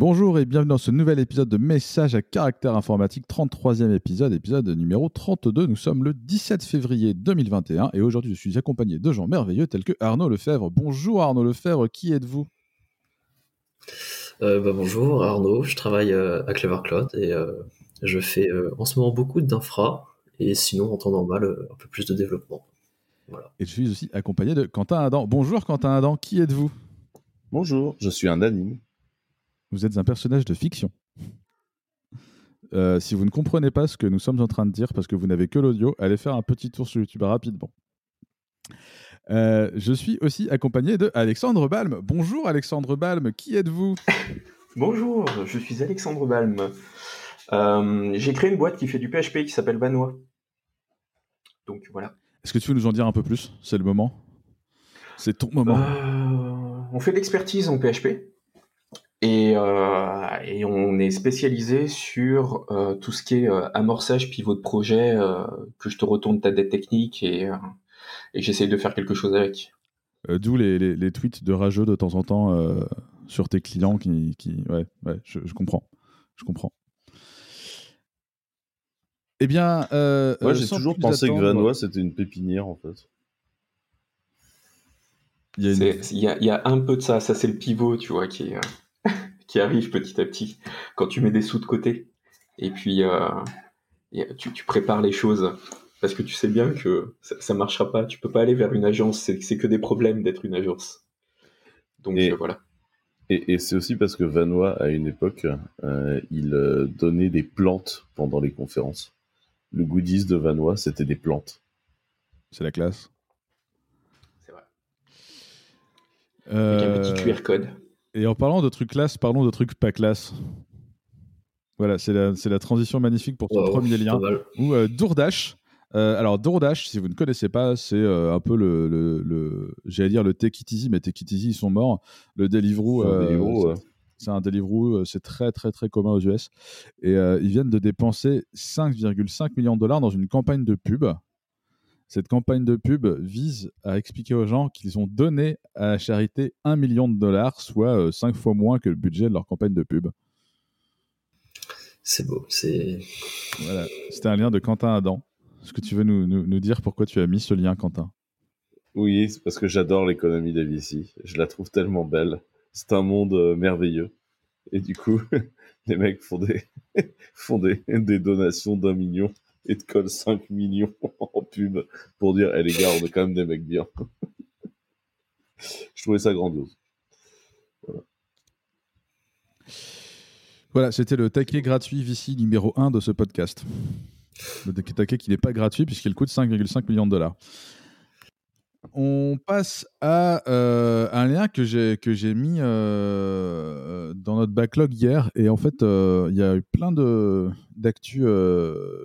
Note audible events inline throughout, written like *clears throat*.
Bonjour et bienvenue dans ce nouvel épisode de Message à caractère informatique, 33e épisode, épisode numéro 32. Nous sommes le 17 février 2021 et aujourd'hui je suis accompagné de gens merveilleux tels que Arnaud Lefebvre. Bonjour Arnaud Lefebvre, qui êtes-vous? Euh, bah, Bonjour Arnaud, je travaille euh, à Clever Cloud et euh, je fais en ce moment beaucoup d'infra et sinon en temps normal un peu plus de développement. Voilà. Et je suis aussi accompagné de Quentin Adam. Bonjour Quentin Adam, qui êtes-vous? Bonjour, je suis un anime. Vous êtes un personnage de fiction. Euh, si vous ne comprenez pas ce que nous sommes en train de dire parce que vous n'avez que l'audio, allez faire un petit tour sur YouTube rapidement. Euh, je suis aussi accompagné de Alexandre Balm. Bonjour Alexandre Balm, qui êtes-vous? *laughs* Bonjour, je suis Alexandre Balm. Euh, j'ai créé une boîte qui fait du PHP qui s'appelle Vanois. Donc voilà. Est-ce que tu veux nous en dire un peu plus? C'est le moment? C'est ton moment. on fait de l'expertise en PHP. Euh, et, on est spécialisé sur euh, tout ce qui est euh, amorçage pivot de projet, que je te retourne ta dette technique et, et j'essaye de faire quelque chose avec. D'où les, tweets de rageux de temps en temps sur tes clients qui, qui ouais, ouais je, comprends, je comprends. Eh bien, moi j'ai toujours pensé que Vanois c'était une pépinière en fait. Il y, a il, y a, il y, a un peu de ça, ça c'est le pivot, tu vois, qui est qui arrive petit à petit quand tu mets des sous de côté. Et puis, euh, tu, prépares les choses parce que tu sais bien que ça, ne marchera pas. Tu peux pas aller vers une agence. C'est que des problèmes d'être une agence. Donc euh, voilà. Et, c'est aussi parce que Vanois, à une époque, euh, il donnait des plantes pendant les conférences. Le goodies de Vanois, c'était des plantes. C'est la classe. C'est vrai. Avec un petit QR code. Et en parlant de trucs classe, parlons de trucs pas classe. Voilà, c'est la, la, transition magnifique pour ton premier lien. Ou euh, Doordash. Euh, alors Doordash, si vous ne connaissez pas, c'est euh, un peu le, le, j'allais dire le Take It Easy, mais Take It Easy ils sont morts. Le Deliveroo, c'est un Deliveroo, c'est très très très commun aux US. Et ils viennent de dépenser 5,5 millions de dollars dans une campagne de pub cette campagne de pub vise à expliquer aux gens qu'ils ont donné à la charité un million de dollars, soit euh, cinq fois moins que le budget de leur campagne de pub. C'est beau, c'est. Voilà, c'était un lien de Quentin Adam. Est-ce que tu veux nous, nous, dire pourquoi tu as mis ce lien, Quentin? Oui, c'est parce que j'adore l'économie VC. Je la trouve tellement belle. C'est un monde euh, merveilleux. Et du coup, *laughs* les mecs font des, *laughs* font des, des donations d'un million et te colle 5 millions *laughs* en pub pour dire Eh les gars, on est quand même des mecs bien. Je trouvais ça grandiose. Voilà, c'était le taquet gratuit VC numéro 1 de ce podcast. Le taquet qui n'est pas gratuit puisqu'il coûte 5,5 millions de dollars. On passe à euh, un lien que j'ai que j'ai mis euh, dans notre backlog hier et en fait euh, il y a eu plein de d'actu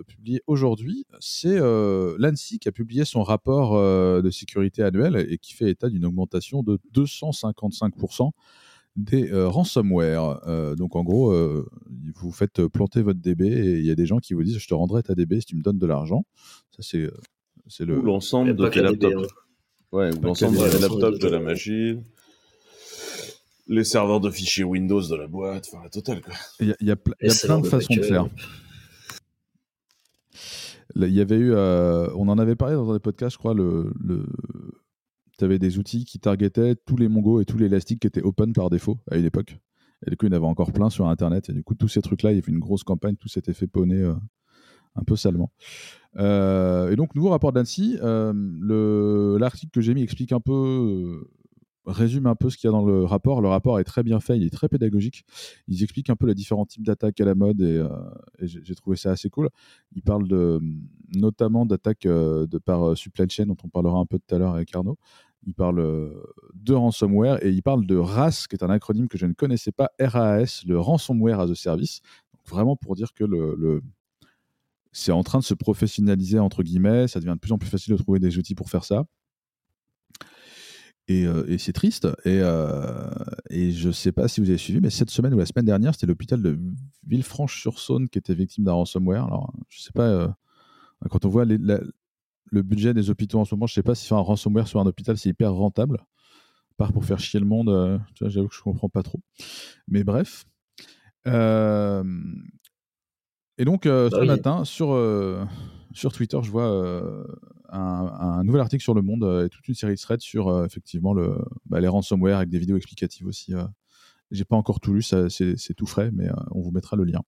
publié aujourd'hui. C'est l'ANSI qui a publié son rapport de sécurité annuel et qui fait état d'une augmentation de 255% des ransomware. donc en gros, vous faites planter votre DB et il y a des gens qui vous disent je te rendrai ta DB si tu me donnes de l'argent. Ça c'est c'est le l'ensemble de tes laptops. Ouais, l'ensemble des laptops de la machine, les serveurs de fichiers Windows de la boîte, enfin la totale quoi. Il y a, plein de façons de faire. Il y avait eu, euh, on en avait parlé dans un des podcasts, je crois, le, le... tu avais des outils qui targetaient tous les Mongo et tous les élastiques qui étaient open par défaut à une époque. Et du coup, il y en avait encore plein sur Internet. Et du coup, tous ces trucs-là, il y avait une grosse campagne, tout s'était fait poney euh, un peu salement. Euh, et donc, nouveau rapport d'Annecy. Euh, l'article que j'ai mis explique un peu, euh, résume un peu ce qu'il y a dans le rapport. Le rapport est très bien fait, il est très pédagogique. Ils expliquent un peu les différents types d'attaques à la mode et, j'ai trouvé ça assez cool. Ils parlent notamment d'attaques par supply chain, dont on parlera un peu tout à l'heure avec Arnaud. Il parle de ransomware et il parle de RAS, qui est un acronyme que je ne connaissais pas, RAS, le Ransomware as a Service. Vraiment pour dire que le c'est en train de se professionnaliser, entre guillemets. Ça devient de plus en plus facile de trouver des outils pour faire ça. Et, euh, c'est triste. Et, euh, je ne sais pas si vous avez suivi, mais cette semaine ou la semaine dernière, c'était l'hôpital de Villefranche-sur-Saône qui était victime d'un ransomware. Alors, je ne sais pas, euh, quand on voit le budget des hôpitaux en ce moment, je ne sais pas si faire un ransomware sur un hôpital, c'est hyper rentable. Part pour faire chier le monde, j'avoue que je ne comprends pas trop. Mais bref. Euh, et donc, euh, Bah ce oui. matin, sur, euh, sur Twitter, je vois euh, un, un nouvel article sur Le Monde et toute une série de threads sur effectivement le, bah, les ransomware avec des vidéos explicatives aussi. J'ai pas encore tout lu, c'est tout frais, mais on vous mettra le lien.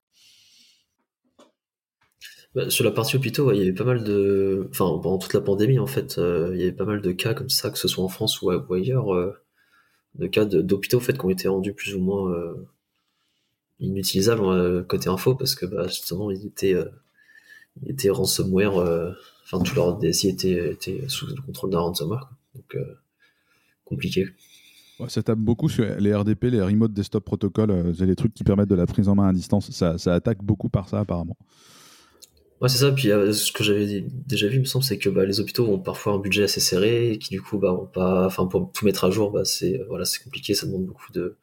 Bah, sur la partie hôpitaux, ouais, il y avait pas mal de. Enfin, pendant toute la pandémie, en fait, il y avait pas mal de cas comme ça, que ce soit en France ou, ailleurs, de cas d'hôpitaux en fait, qui ont été rendus plus ou moins inutilisables euh, côté info, parce que bah, justement, ils étaient, euh, ils étaient ransomware. euh, Enfin, tout leur DSI était, était sous le contrôle d'un ransomware. Donc, euh, compliqué. Ouais, ça tape beaucoup sur les RDP, les Remote Desktop Protocol, c'est les trucs qui permettent de la prise en main à distance. Ça, ça attaque beaucoup par ça, apparemment. Ouais, c'est ça. Puis euh, ce que j'avais déjà vu, il me semble, c'est que bah, les hôpitaux ont parfois un budget assez serré et qui du coup, bah, ont pas, enfin, pour tout mettre à jour, bah, c'est voilà, c'est compliqué. Ça demande beaucoup de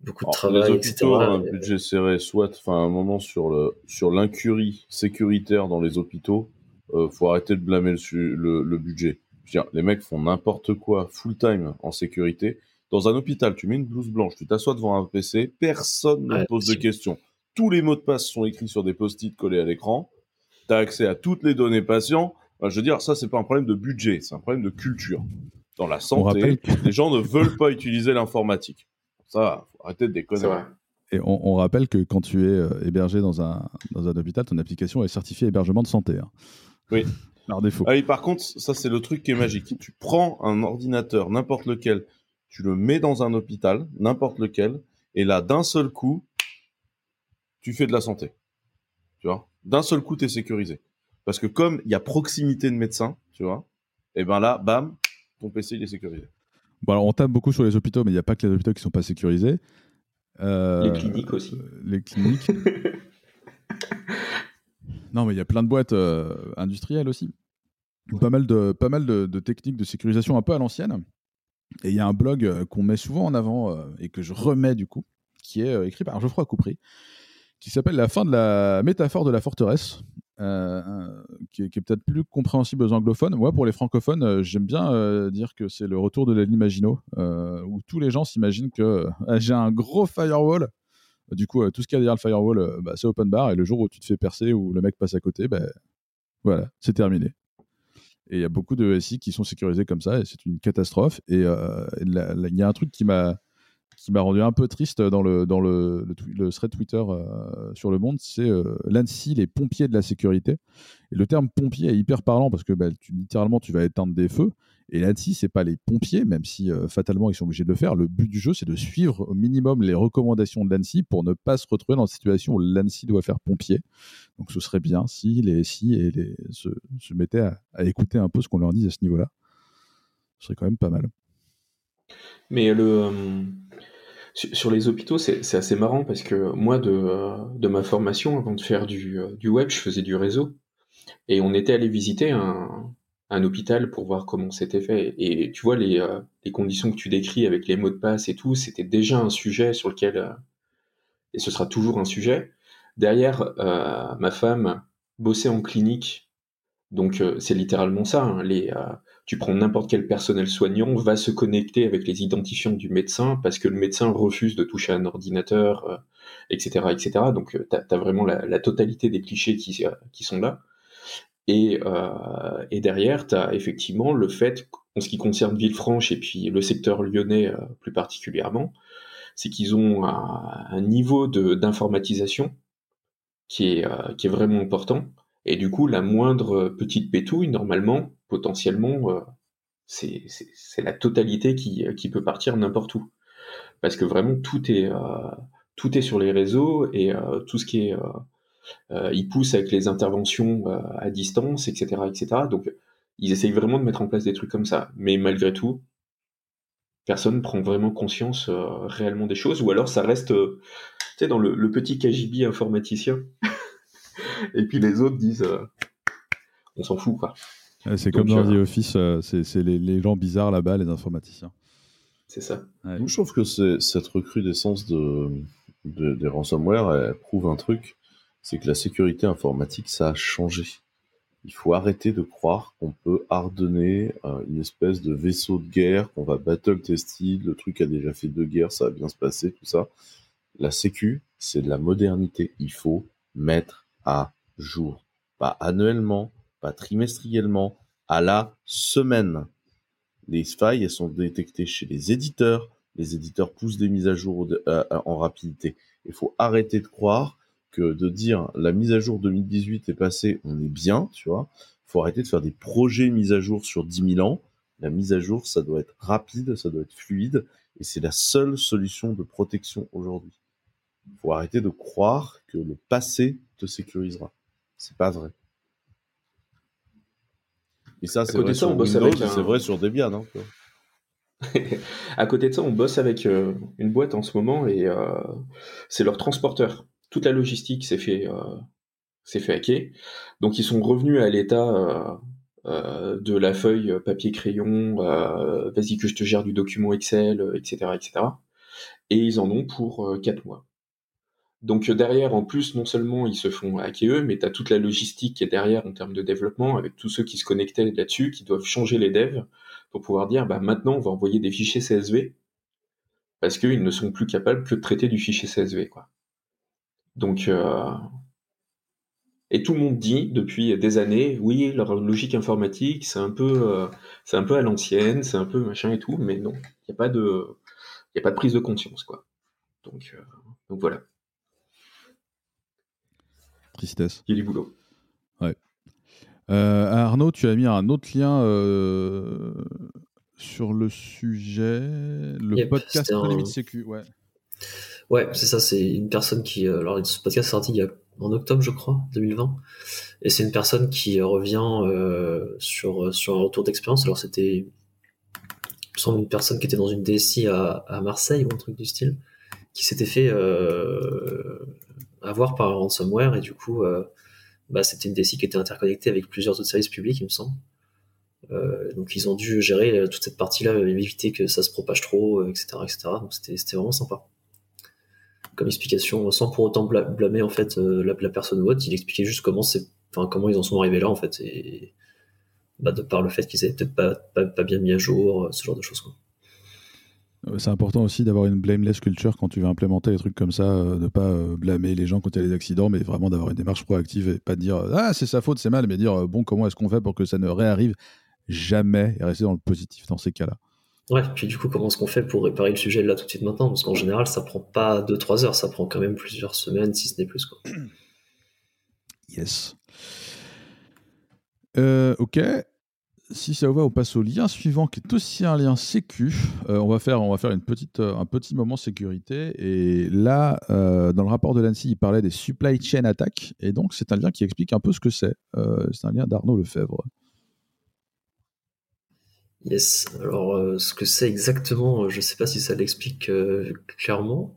beaucoup de Alors, travail, les etc. hôpitaux ont un Et- budget serré, soit, enfin, un moment sur le sur l'incurie sécuritaire dans les hôpitaux, euh, faut arrêter de blâmer le, su- le, le budget. Dire, les mecs font n'importe quoi full time en sécurité. Dans un hôpital, tu mets une blouse blanche, tu t'assois devant un PC, personne ne Ouais, te pose de questions. Tous les mots de passe sont écrits sur des post-it collés à l'écran. Tu as accès à toutes les données patients. Enfin, je veux dire, ça, c'est pas un problème de budget, c'est un problème de culture. Dans la santé, que- les gens ne veulent pas utiliser l'informatique. Ça, faut arrêter de déconner. Et on, on rappelle que quand tu es euh, hébergé dans un, dans un hôpital, ton application est certifiée hébergement de santé. hein. Oui. *laughs* Par défaut. Ah oui, par contre, ça c'est le truc qui est magique. Tu prends un ordinateur, n'importe lequel, tu le mets dans un hôpital, n'importe lequel, et là, d'un seul coup, tu fais de la santé. Tu vois? D'un seul coup, tu es sécurisé. Parce que comme il y a proximité de médecins, tu vois, et ben là, bam, ton PC il est sécurisé. Bon, alors, on tape beaucoup sur les hôpitaux, mais il n'y a pas que les hôpitaux qui sont pas sécurisés. Euh, Les cliniques aussi. Les cliniques. *laughs* non, mais il y a plein de boîtes euh, industrielles aussi. Pas mal, de, pas mal de, de techniques de sécurisation un peu à l'ancienne. Et il y a un blog euh, qu'on met souvent en avant euh, et que je remets du coup, qui est euh, écrit par Geoffroy Coupry, qui s'appelle La fin de la métaphore de la forteresse, euh, qui est, peut-être plus compréhensible aux anglophones. Moi, pour les francophones, euh, j'aime bien euh, dire que c'est le retour de la Maginot, euh, où tous les gens s'imaginent que *laughs* j'ai un gros firewall. Du coup, tout ce qu'il y a derrière le firewall, bah, c'est open bar. Et le jour où tu te fais percer ou le mec passe à côté, bah, voilà, c'est terminé. Et il y a beaucoup de SI qui sont sécurisés comme ça, et c'est une catastrophe. Et il y a un truc qui m'a qui m'a rendu un peu triste dans le, thread Twitter euh, sur le monde, c'est euh, l'ANSI, les pompiers de la sécurité. Et le terme pompier est hyper parlant parce que bah, littéralement, tu vas éteindre des feux. Et l'ANSI, c'est pas les pompiers, même si euh, fatalement ils sont obligés de le faire. Le but du jeu, c'est de suivre au minimum les recommandations de l'ANSI pour ne pas se retrouver dans une situation où l'ANSI doit faire pompier. Donc ce serait bien si les SI se, se mettaient à, à écouter un peu ce qu'on leur dit à ce niveau-là. Ce serait quand même pas mal. Mais le, euh, sur les hôpitaux, c'est assez marrant parce que moi, de, euh, de ma formation, avant de faire du, euh, du web, je faisais du réseau. Et on était allé visiter un, un hôpital pour voir comment c'était fait. Et tu vois, les, les conditions que tu décris avec les mots de passe et tout, c'était déjà un sujet sur lequel, et ce sera toujours un sujet. Derrière, ma femme bossait en clinique. Donc c'est littéralement ça. hein, les, tu prends n'importe quel personnel soignant, va se connecter avec les identifiants du médecin parce que le médecin refuse de toucher un ordinateur, euh, etc., etc. Donc tu as, vraiment la, totalité des clichés qui, euh, sont là. Et, euh, derrière, tu as effectivement le fait, en ce qui concerne Villefranche et puis le secteur lyonnais euh, plus particulièrement, c'est qu'ils ont un, niveau d'informatisation qui est, euh, qui est vraiment important. Et du coup, la moindre petite pétouille, normalement, potentiellement, euh, c'est la totalité qui, qui peut partir n'importe où. Parce que vraiment, tout est, euh, sur les réseaux et euh, tout ce qui est... euh, euh, ils poussent avec les interventions euh, à distance, etc., etc. Donc, ils essayent vraiment de mettre en place des trucs comme ça. Mais malgré tout, personne ne prend vraiment conscience euh, réellement des choses, ou alors ça reste, euh, dans le, petit KGB informaticien. *laughs* Et puis les autres disent, euh, on s'en fout, quoi. C'est comme dans euh, The Office, euh, c'est les, les gens bizarres là-bas, les informaticiens. C'est ça. Ouais. Je trouve que cette recrudescence de, de- des ransomware elle prouve un truc, c'est que la sécurité informatique, ça a changé. Il faut arrêter de croire qu'on peut hardener euh, une espèce de vaisseau de guerre, qu'on va battle tester, le truc a déjà fait deux guerres, ça va bien se passer, tout ça. La sécu, c'est de la modernité. Il faut mettre à jour. Pas annuellement, pas trimestriellement, à la semaine. Les failles, elles sont détectées chez les éditeurs. Les éditeurs poussent des mises à jour euh, en rapidité. Il faut arrêter de croire que de dire la mise à jour 2018 est passée, on est bien, tu vois. Il faut arrêter de faire des projets mise à jour sur 10 000 ans. La mise à jour, ça doit être rapide, ça doit être fluide, et c'est la seule solution de protection aujourd'hui. Il faut arrêter de croire que le passé te sécurisera. C'est pas vrai. Et ça, c'est vrai, sur Windows, c'est vrai sur Debian. Hein, *laughs* à côté de ça, on bosse avec euh, une boîte en ce moment et euh, c'est leur transporteur. Toute la logistique s'est fait, euh, s'est fait hacker. Donc ils sont revenus à l'état de la feuille papier crayon, vas-y que je te gère du document Excel, etc., etc. Et ils en ont pour 4 mois. Donc derrière, en plus, non seulement ils se font hacker eux, mais tu as toute la logistique qui est derrière en termes de développement, avec tous ceux qui se connectaient là-dessus, qui doivent changer les devs pour pouvoir dire, bah maintenant on va envoyer des fichiers CSV, parce qu'ils ne sont plus capables que de traiter du fichier CSV. Quoi. Donc, euh... et tout le monde dit depuis des années, oui, leur logique informatique, c'est un peu, euh, à l'ancienne, c'est un peu machin et tout, mais non, il n'y a pas de, il a pas de prise de conscience, quoi. Euh... donc voilà. Tristesse. Il y a du boulot. Ouais. Euh, Arnaud, tu as mis un autre lien euh, sur le sujet, le podcast un... Limite Sécu. Ouais, ouais c'est ça. C'est une personne qui. Euh, alors, ce podcast est sorti il y a, en octobre, je crois, 2020. Et c'est une personne qui revient sur, sur un retour d'expérience. Alors, c'était. Il me semble une personne qui était dans une DSI à, à Marseille ou un truc du style, qui s'était fait avoir par un ransomware et du coup, euh, bah, c'était une DSI qui était interconnectée avec plusieurs autres services publics, il me semble. Euh, donc ils ont dû gérer toute cette partie-là, éviter que ça se propage trop, etc., euh, etc. Donc c'était vraiment sympa. Comme explication, sans pour autant blâmer en fait la, personne ou autre, il expliquait juste comment c'est, enfin comment ils en sont arrivés là en fait, et bah, de par le fait qu'ils avaient peut-être pas, pas, pas, bien mis à jour, ce genre de choses. Quoi. Euh, c'est important aussi d'avoir une blameless culture quand tu veux implémenter des trucs comme ça, euh, de pas euh, blâmer les gens quand il y a des accidents, mais vraiment d'avoir une démarche proactive et pas de dire ah c'est sa faute, c'est mal, mais dire bon comment est-ce qu'on fait pour que ça ne réarrive jamais et rester dans le positif dans ces cas-là. Ouais, puis du coup comment est-ce qu'on fait pour réparer le sujet là tout de suite maintenant? Parce qu'en général ça prend pas 2-3 heures, ça prend quand même plusieurs semaines si ce n'est plus quoi. Yes. ok, si ça vous va, on passe au lien suivant qui est aussi un lien sécu. Euh, on va faire, on va faire une petite, euh, un petit moment sécurité. Et là, euh, dans le rapport de l'ANSI, il parlait des supply chain attaques. Et donc, c'est un lien qui explique un peu ce que c'est. c'est un lien d'Arnaud Lefebvre. Yes. Alors, ce que c'est exactement, je ne sais pas si ça l'explique clairement.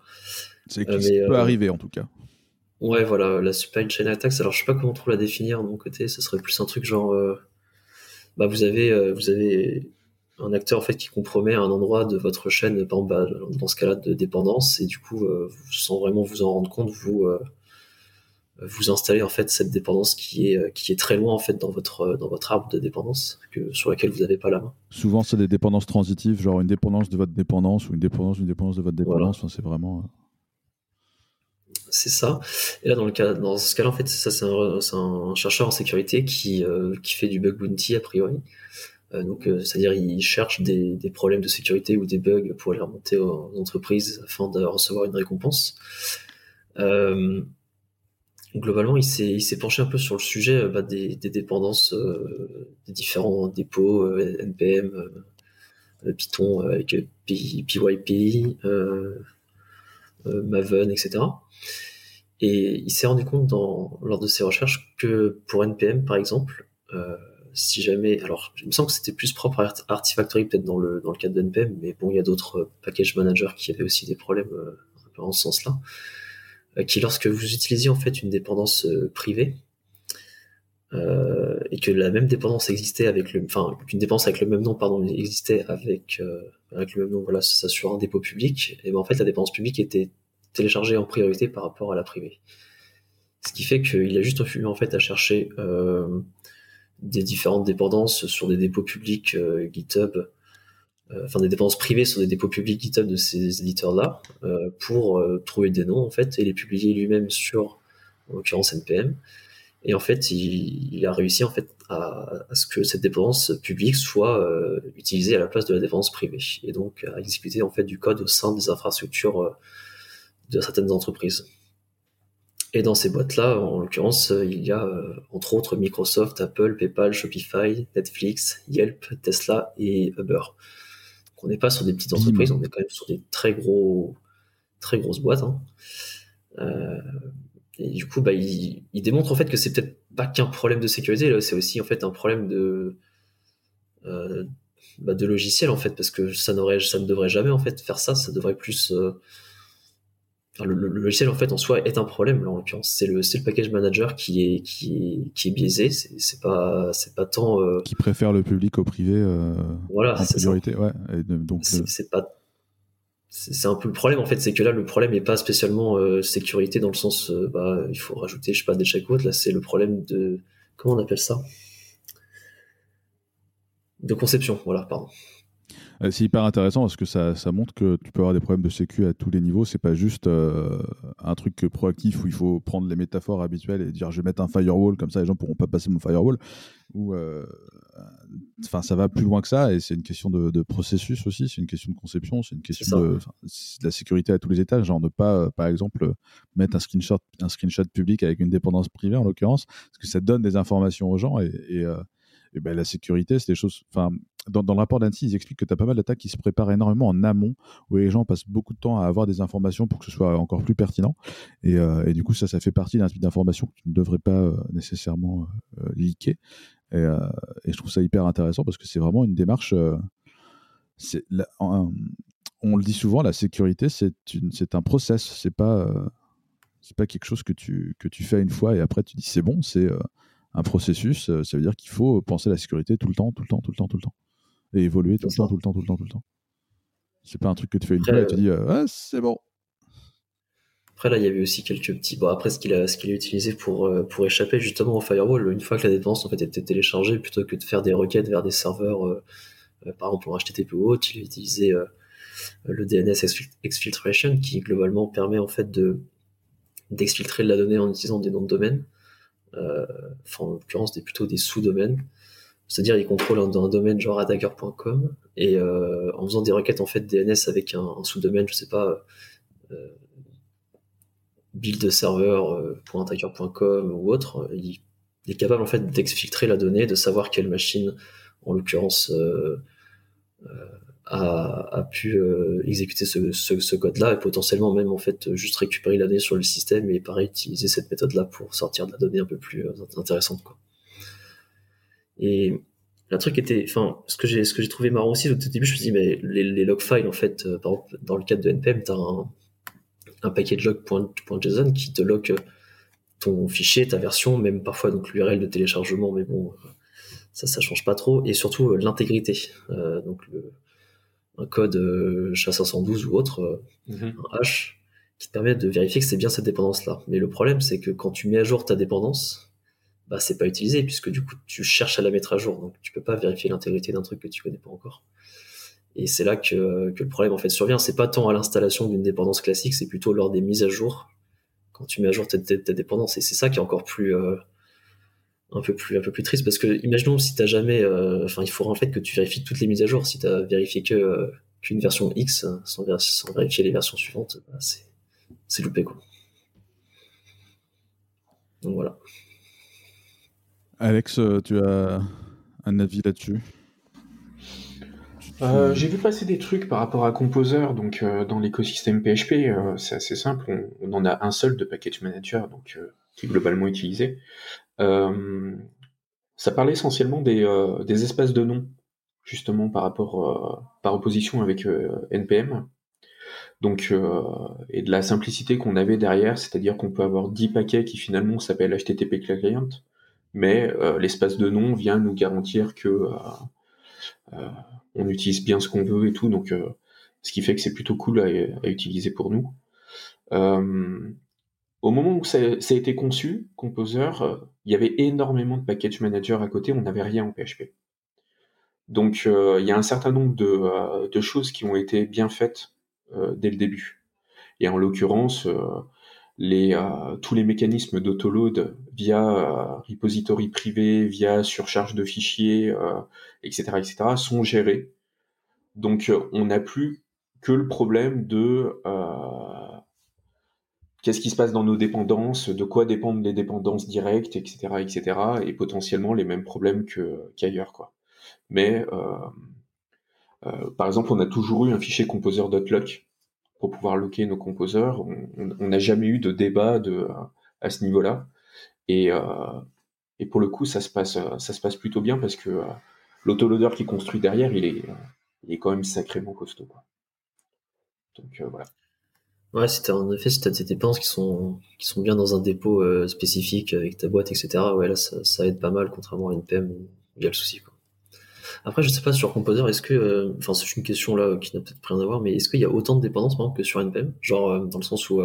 C'est ce qui peut arriver en tout cas. Ouais, voilà, la supply chain attacks. Alors, je sais pas comment trop la définir de mon côté. Ce serait plus un truc genre bah, vous avez euh, vous avez un acteur en fait qui compromet un endroit de votre chaîne, par exemple, bah, dans ce cas-là de dépendance, et du coup, euh, sans vraiment vous en rendre compte, vous euh, vous installez en fait cette dépendance qui est qui est très loin en fait dans votre dans votre arbre de dépendance que sur laquelle vous n'avez pas la main. Souvent, c'est des dépendances transitives, genre une dépendance de votre dépendance ou une dépendance d'une dépendance de votre dépendance. c'est vraiment c'est ça. Et là, dans, le cas, dans ce cas-là, en fait, ça, c'est un, chercheur en sécurité qui, euh, qui fait du bug bounty, a priori. Euh, donc, euh, c'est-à-dire, il cherche des, problèmes de sécurité ou des bugs pour les remonter aux entreprises afin de recevoir une récompense. globalement, il s'est, penché un peu sur le sujet bah, des, des, dépendances des différents dépôts, NPM, Python avec PYP, Maven, etc. Et il s'est rendu compte dans, lors de ses recherches que pour NPM, par exemple, euh, si jamais, alors il me semble que c'était plus propre à Artifactory peut-être dans le, dans le cadre de NPM, mais bon, il y a d'autres package managers qui avaient aussi des problèmes euh, dans ce sens-là, euh, qui lorsque vous utilisez en fait une dépendance euh, privée, euh, et que la même dépendance existait avec le, enfin, qu'une dépendance avec le même nom, pardon, existait avec, euh, avec le même nom, voilà, ça sur un dépôt public, et ben en fait la dépendance publique était téléchargé en priorité par rapport à la privée. Ce qui fait qu'il a juste eu en fait à chercher euh, des différentes dépendances sur des dépôts publics euh, GitHub enfin des dépendances privées sur des dépôts publics GitHub de ces éditeurs-là pour trouver des noms en fait et les publier lui-même sur, en l'occurrence NPM. Et en fait, il, a réussi en fait à, ce que cette dépendance publique soit utilisée à la place de la dépendance privée, et donc à exécuter en fait du code au sein des infrastructures de certaines entreprises. Et dans ces boîtes-là, en l'occurrence, il y a entre autres Microsoft, Apple, PayPal, Shopify, Netflix, Yelp, Tesla et Uber. Donc on n'est pas sur des petites entreprises, on est quand même sur des très gros, très grosses boîtes. Hein. Et du coup, bah, il, démontre en fait que c'est peut-être pas qu'un problème de sécurité, c'est aussi en fait un problème de euh, bah, de logiciel en fait, parce que ça ne devrait jamais en fait faire ça. Ça devrait plus euh, le, logiciel en fait en soi est un problème là en l'occurrence c'est le le package manager qui est qui est qui est biaisé c'est pas pas tant euh, qui préfère le public au privé voilà en priorité ouais donc c'est pas c'est un peu le problème en fait c'est que là le problème n'est pas spécialement euh, sécurité dans le sens bah il faut rajouter je sais pas des checkouts là c'est le problème de comment on appelle ça? De conception voilà pardon. euh, c'est hyper intéressant parce que ça, ça, montre que tu peux avoir des problèmes de sécu à tous les niveaux. C'est pas juste euh, un truc proactif où il faut prendre les métaphores habituelles et dire je vais mettre un firewall comme ça les gens pourront pas passer mon firewall. Ou euh, enfin ça va plus loin que ça et c'est une question de, processus aussi, c'est une question de conception, c'est une question de, la sécurité à tous les étages. Genre ne pas par exemple mettre un screenshot un screenshot public avec une dépendance privée en l'occurrence parce que ça donne des informations aux gens et, et et ben, la sécurité, c'est des choses. Enfin, dans, dans, le rapport d'Annecy, ils expliquent que tu as pas mal d'attaques qui se préparent énormément en amont, où les gens passent beaucoup de temps à avoir des informations pour que ce soit encore plus pertinent. Et, euh, du coup, ça, ça fait partie d'un type d'information que tu ne devrais pas euh, nécessairement euh, leaker. Et, euh, et, je trouve ça hyper intéressant parce que c'est vraiment une démarche. on le dit souvent, la sécurité, c'est un process. C'est pas, c'est pas quelque chose que tu, que tu fais une fois et après tu dis c'est bon. C'est un processus, euh, ça veut dire qu'il faut penser à la sécurité tout le temps, tout le temps, tout le temps, tout le temps. Et évoluer tout le temps, tout le temps, tout le temps, tout le temps. C'est pas un truc que tu fais une fois et tu dis, euh, c'est bon. Après, là, il y avait aussi quelques petits. Bon, après, ce qu'il a, ce qu'il a utilisé pour, euh, pour échapper justement au firewall, une fois que la dépense en fait, était téléchargée, plutôt que de faire des requêtes vers des serveurs, par exemple pour HTTP ou autre, il a utilisé le DNS exfiltration qui globalement permet en fait de d'exfiltrer de la donnée en utilisant des noms de domaine. Euh, en l'occurrence, plutôt des sous-domaines. C'est-à-dire, il contrôle un, un, domaine genre attacker.com et euh, en faisant des requêtes en fait DNS avec un, sous-domaine, je sais pas, euh, build server.attacker.com ou autre, il est capable en fait d'exfiltrer la donnée, de savoir quelle machine, en l'occurrence, a, pu euh, exécuter ce, code-là et potentiellement même en fait juste récupérer la donnée sur le système et pareil utiliser cette méthode-là pour sortir de la donnée un peu plus euh, intéressante quoi. Et le truc était, enfin, ce que j'ai, ce que j'ai trouvé marrant aussi au début, je me suis dit mais les, log files en fait, euh, par exemple dans le cadre de npm, t'as un, un package log.json qui te log ton fichier, ta version, même parfois donc l'URL de téléchargement, mais bon, ça, ça change pas trop, et surtout l'intégrité. donc un code euh, SHA-512 ou autre, euh, mhm. un hash, qui te permet de vérifier que c'est bien cette dépendance-là. Mais le problème, c'est que quand tu mets à jour ta dépendance, bah, c'est pas utilisé, puisque du coup, tu cherches à la mettre à jour. Donc, tu peux pas vérifier l'intégrité d'un truc que tu connais pas encore. Et c'est là que, le problème en fait survient. C'est pas tant à l'installation d'une dépendance classique, c'est plutôt lors des mises à jour, quand tu mets à jour ta, dépendance. Et c'est ça qui est encore plus, euh, un peu plus un peu plus triste parce que imaginons si t'as jamais euh, enfin il faudra en fait que tu vérifies toutes les mises à jour. Si tu as vérifié que euh, qu'une version X sans, sans, vérifier les versions suivantes bah, c'est c'est loupé quoi. Donc voilà. Alex euh, tu as un avis là-dessus? J'ai vu passer des trucs par rapport à Composer, donc dans l'écosystème PHP, c'est assez simple, on, en a un seul de package manager, donc qui est globalement utilisé. Euh, ça parlait essentiellement euh, des, espaces de nom, justement par rapport, euh, par opposition avec NPM. Donc, et de la simplicité qu'on avait derrière, c'est-à-dire qu'on peut avoir 10 paquets qui finalement s'appellent HTTP Client, mais l'espace de nom vient nous garantir que on utilise bien ce qu'on veut et tout, donc ce qui fait que c'est plutôt cool à, utiliser pour nous. Au moment où ça, ça, a été conçu, Composer, il y avait énormément de package manager à côté, on n'avait rien en PHP. Donc il y a un certain nombre de, de, choses qui ont été bien faites dès le début. Et en l'occurrence, les, tous les mécanismes d'autoload via repository privé, via surcharge de fichiers, etc., etc., sont gérés. Donc on n'a plus que le problème de qu'est-ce qui se passe dans nos dépendances, de quoi dépendent les dépendances directes, etc., etc., et potentiellement les mêmes problèmes qu'ailleurs, quoi. Mais euh, euh, par exemple, on a toujours eu un fichier composer.lock pour pouvoir locker nos composeurs. On n'a jamais eu de débat de, à ce niveau-là. Et, euh, et, pour le coup, ça se passe, ça se passe plutôt bien parce que l'autoloader qui construit derrière, il est, il est quand même sacrément costaud. Quoi. Donc voilà. Ouais, c'était en effet, si t'as des dépenses qui sont, qui sont bien dans un dépôt euh, spécifique avec ta boîte, etc., ouais, là, ça, ça, aide pas mal, contrairement à NPM où il y a le souci, quoi. Après, je sais pas sur Composer, est-ce que, euh, enfin, c'est une question là qui n'a peut-être rien à voir, mais est-ce qu'il y a autant de dépendances, par que sur NPM? Genre, euh, dans le sens où,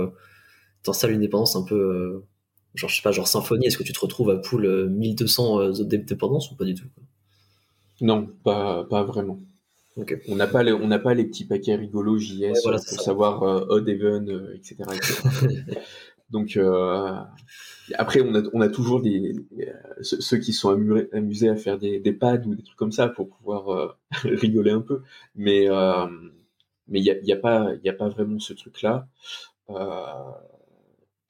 t'installes une dépendance un peu, genre, je sais pas, genre Symfony, est-ce que tu te retrouves à pool 1200 dépendances ou pas du tout? Quoi? Non, pas, pas vraiment. On n'a pas, les, on pas les petits paquets rigolos JS pour savoir euh, odd, even, euh, etc., *laughs* Donc euh, après, on a, on a toujours des, ceux qui sont amusés, à faire des, des, pads ou des trucs comme ça pour pouvoir *laughs* rigoler un peu. Mais mais il n'y a, y a, pas, a pas vraiment ce truc-là.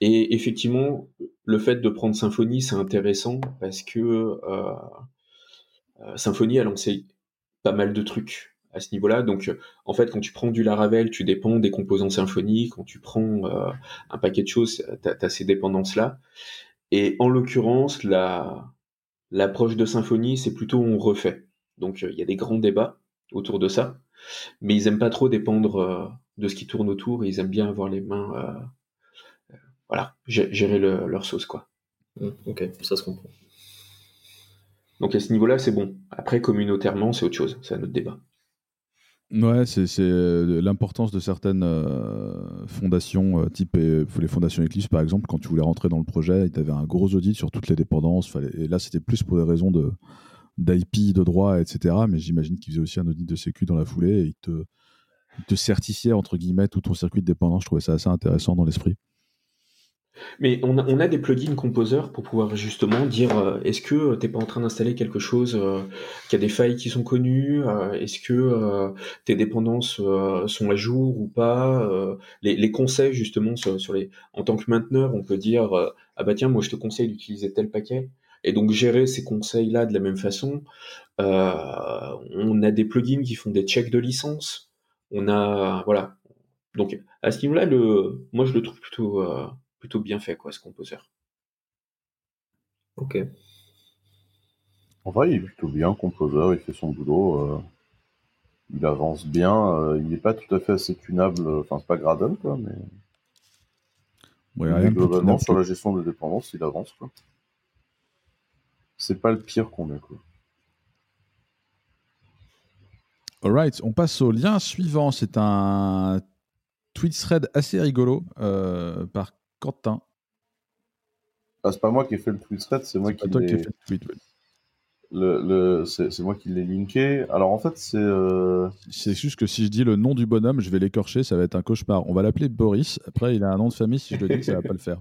et effectivement, le fait de prendre Symfony, c'est intéressant parce que Symfony a lancé pas mal de trucs à ce niveau-là. Donc, euh, en fait, quand tu prends du Laravel, tu dépends des composants Symfony. Quand tu prends euh, un paquet de choses, tu as, ces dépendances-là. Et en l'occurrence, la, l'approche de Symfony, c'est plutôt on refait. Donc, euh, il y a des grands débats autour de ça. Mais ils aiment pas trop dépendre de ce qui tourne autour. ils aiment bien avoir les mains, voilà, gérer leur sauce, quoi. Mmh, ok, ça se comprend. Donc à ce niveau-là, c'est bon. Après, communautairement, c'est autre chose. C'est un autre débat. Ouais, c'est euh, l'importance de certaines euh, fondations, euh, type les fondations Eclipse par exemple, quand tu voulais rentrer dans le projet, tu avais un gros audit sur toutes les dépendances. Et là, c'était plus pour des raisons d'IP, de droit, etc. Mais j'imagine qu'ils faisaient aussi un audit de sécu dans la foulée et ils te, ils te certifiaient, entre guillemets, tout ton circuit de dépendance. Je trouvais ça assez intéressant dans l'esprit. Mais on a, des plugins Composer pour pouvoir justement dire euh, est-ce que tu n'es pas en train d'installer quelque chose euh, qui a des failles qui sont connues euh, Est-ce que tes dépendances sont à jour ou pas les, conseils justement sur, les en tant que mainteneur, on peut dire ah bah tiens moi je te conseille d'utiliser tel paquet et donc gérer ces conseils là de la même façon. on a des plugins qui font des checks de licence. On a voilà donc à ce niveau-là le moi je le trouve plutôt plutôt bien fait, quoi, ce composeur. Ok. En vrai, il est plutôt bien, composeur, il fait son boulot. Euh, il avance bien. Euh, il n'est pas tout à fait assez tunable. Enfin, c'est pas Gradle, quoi, mais. globalement, sur la gestion de dépendance, il avance, quoi. C'est pas le pire qu'on ait, quoi. Alright, on passe au lien suivant. C'est un tweet thread assez rigolo euh, par Quentin. Ah, c'est pas moi qui ai fait le tweet thread, c'est moi qui l'ai. fait le tweet. Le, c'est moi qui l'ai linké. Alors en fait, c'est. Euh, c'est juste que si je dis le nom du bonhomme, je vais l'écorcher, ça va être un cauchemar. On va l'appeler Boris. Après, il a un nom de famille. Si je le dis, ça va pas le faire.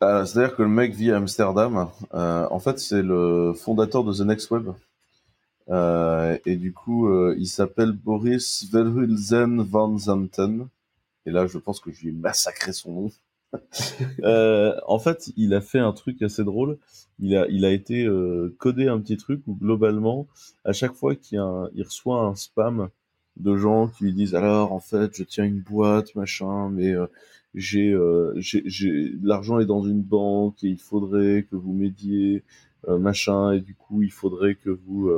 Ah, *laughs* c'est-à-dire que le mec vit à Amsterdam. Euh, en fait, c'est le fondateur de The Next Web. Euh, et du coup, il s'appelle Boris Verhulzen van Zanten. Et là, je pense que je lui ai massacré son nom. Euh, en fait, il a fait un truc assez drôle. Il a, il a été euh, codé un petit truc où globalement, à chaque fois qu'il il reçoit un spam de gens qui lui disent alors en fait je tiens une boîte machin, mais euh, j'ai, j'ai, l'argent est dans une banque et il faudrait que vous m'aidiez machin et du coup il faudrait que vous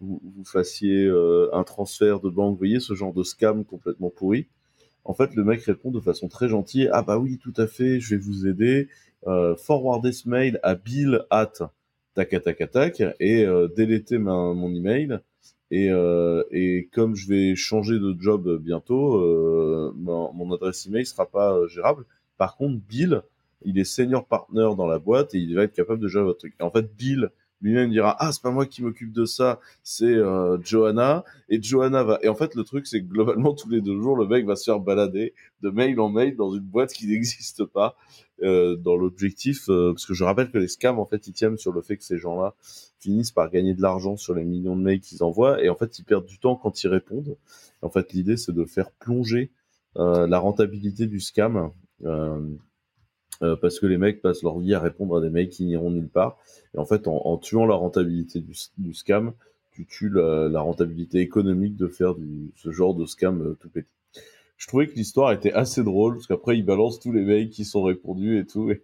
vous, vous, fassiez un transfert de banque. Vous voyez ce genre de scam complètement pourri? En fait, le mec répond de façon très gentille Ah bah oui, tout à fait, je vais vous aider. Euh, forwarder ce mail à bill at tac tac tac et euh, déléter mon email. Et, euh, et comme je vais changer de job bientôt, euh, mon, adresse email sera pas euh, gérable. Par contre, Bill, il est senior partner dans la boîte et il va être capable de gérer votre truc. en fait, Bill, lui-même dira ah c'est pas moi qui m'occupe de ça, c'est euh, Johanna et Johanna va et en fait le truc c'est que globalement tous les deux jours le mec va se faire balader de mail en mail dans une boîte qui *laughs* n'existe pas euh, dans l'objectif euh, parce que je rappelle que les scams en fait ils tiennent sur le fait que ces gens-là finissent par gagner de l'argent sur les millions de mails qu'ils envoient et en fait ils perdent du temps quand ils répondent. En fait l'idée c'est de faire plonger la rentabilité du scam. Parce que les mecs passent leur vie à répondre à des mails qui n'iront nulle part. Et en fait, en, tuant la rentabilité du, scam, tu tues la, rentabilité économique de faire ce genre de scam euh, tout petit. Je trouvais que l'histoire était assez drôle, parce qu'après, ils balancent tous les mails qui sont répondus et tout. *laughs*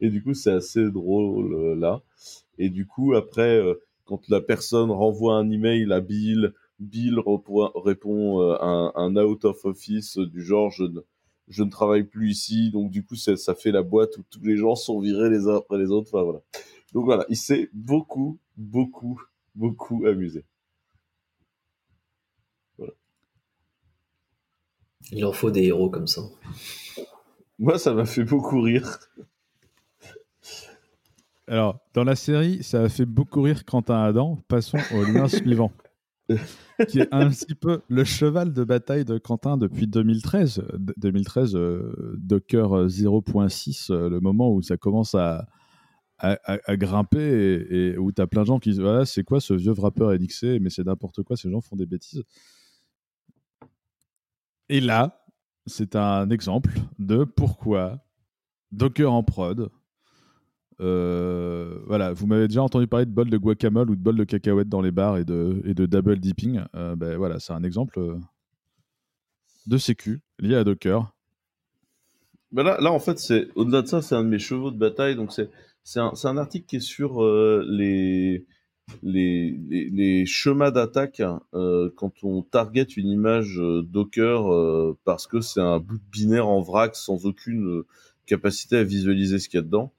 Et, du coup, c'est assez drôle euh, là. Et du coup, après, euh, quand la personne renvoie un email à Bill, Bill répond un, un, out of office du genre je ne, je ne travaille plus ici, donc du coup ça, ça, fait la boîte où tous les gens sont virés les uns après les autres. Enfin voilà. Donc voilà, il s'est beaucoup, beaucoup, beaucoup amusé. Voilà. Il en faut des héros comme ça. Moi, ça m'a fait beaucoup rire. Alors, dans la série, ça a fait beaucoup rire Quentin Adam. Passons au lien *laughs* suivant. *laughs* qui est un petit peu le cheval de bataille de Quentin depuis 2013. 2013, euh, Docker 0.6, euh, le moment où ça commence à, à, grimper et, où tu as plein de gens qui disent c'est quoi ce vieux rappeur NXC Mais c'est n'importe quoi, ces gens font des bêtises. Et là, c'est un exemple de pourquoi Docker en prod. Euh, voilà, vous m'avez déjà entendu parler de bol de guacamole ou de bol de cacahuètes dans les bars et de, et de double dipping. Euh, ben voilà, c'est un exemple euh, de sécu lié à Docker. Ben là, là, en fait, c'est au-delà de ça, c'est un de mes chevaux de bataille. Donc, c'est un, un, article qui est sur les, les, les, les, chemins d'attaque euh, quand on target une image Docker parce que c'est un bout de binaire en vrac sans aucune capacité à visualiser ce qu'il y a dedans.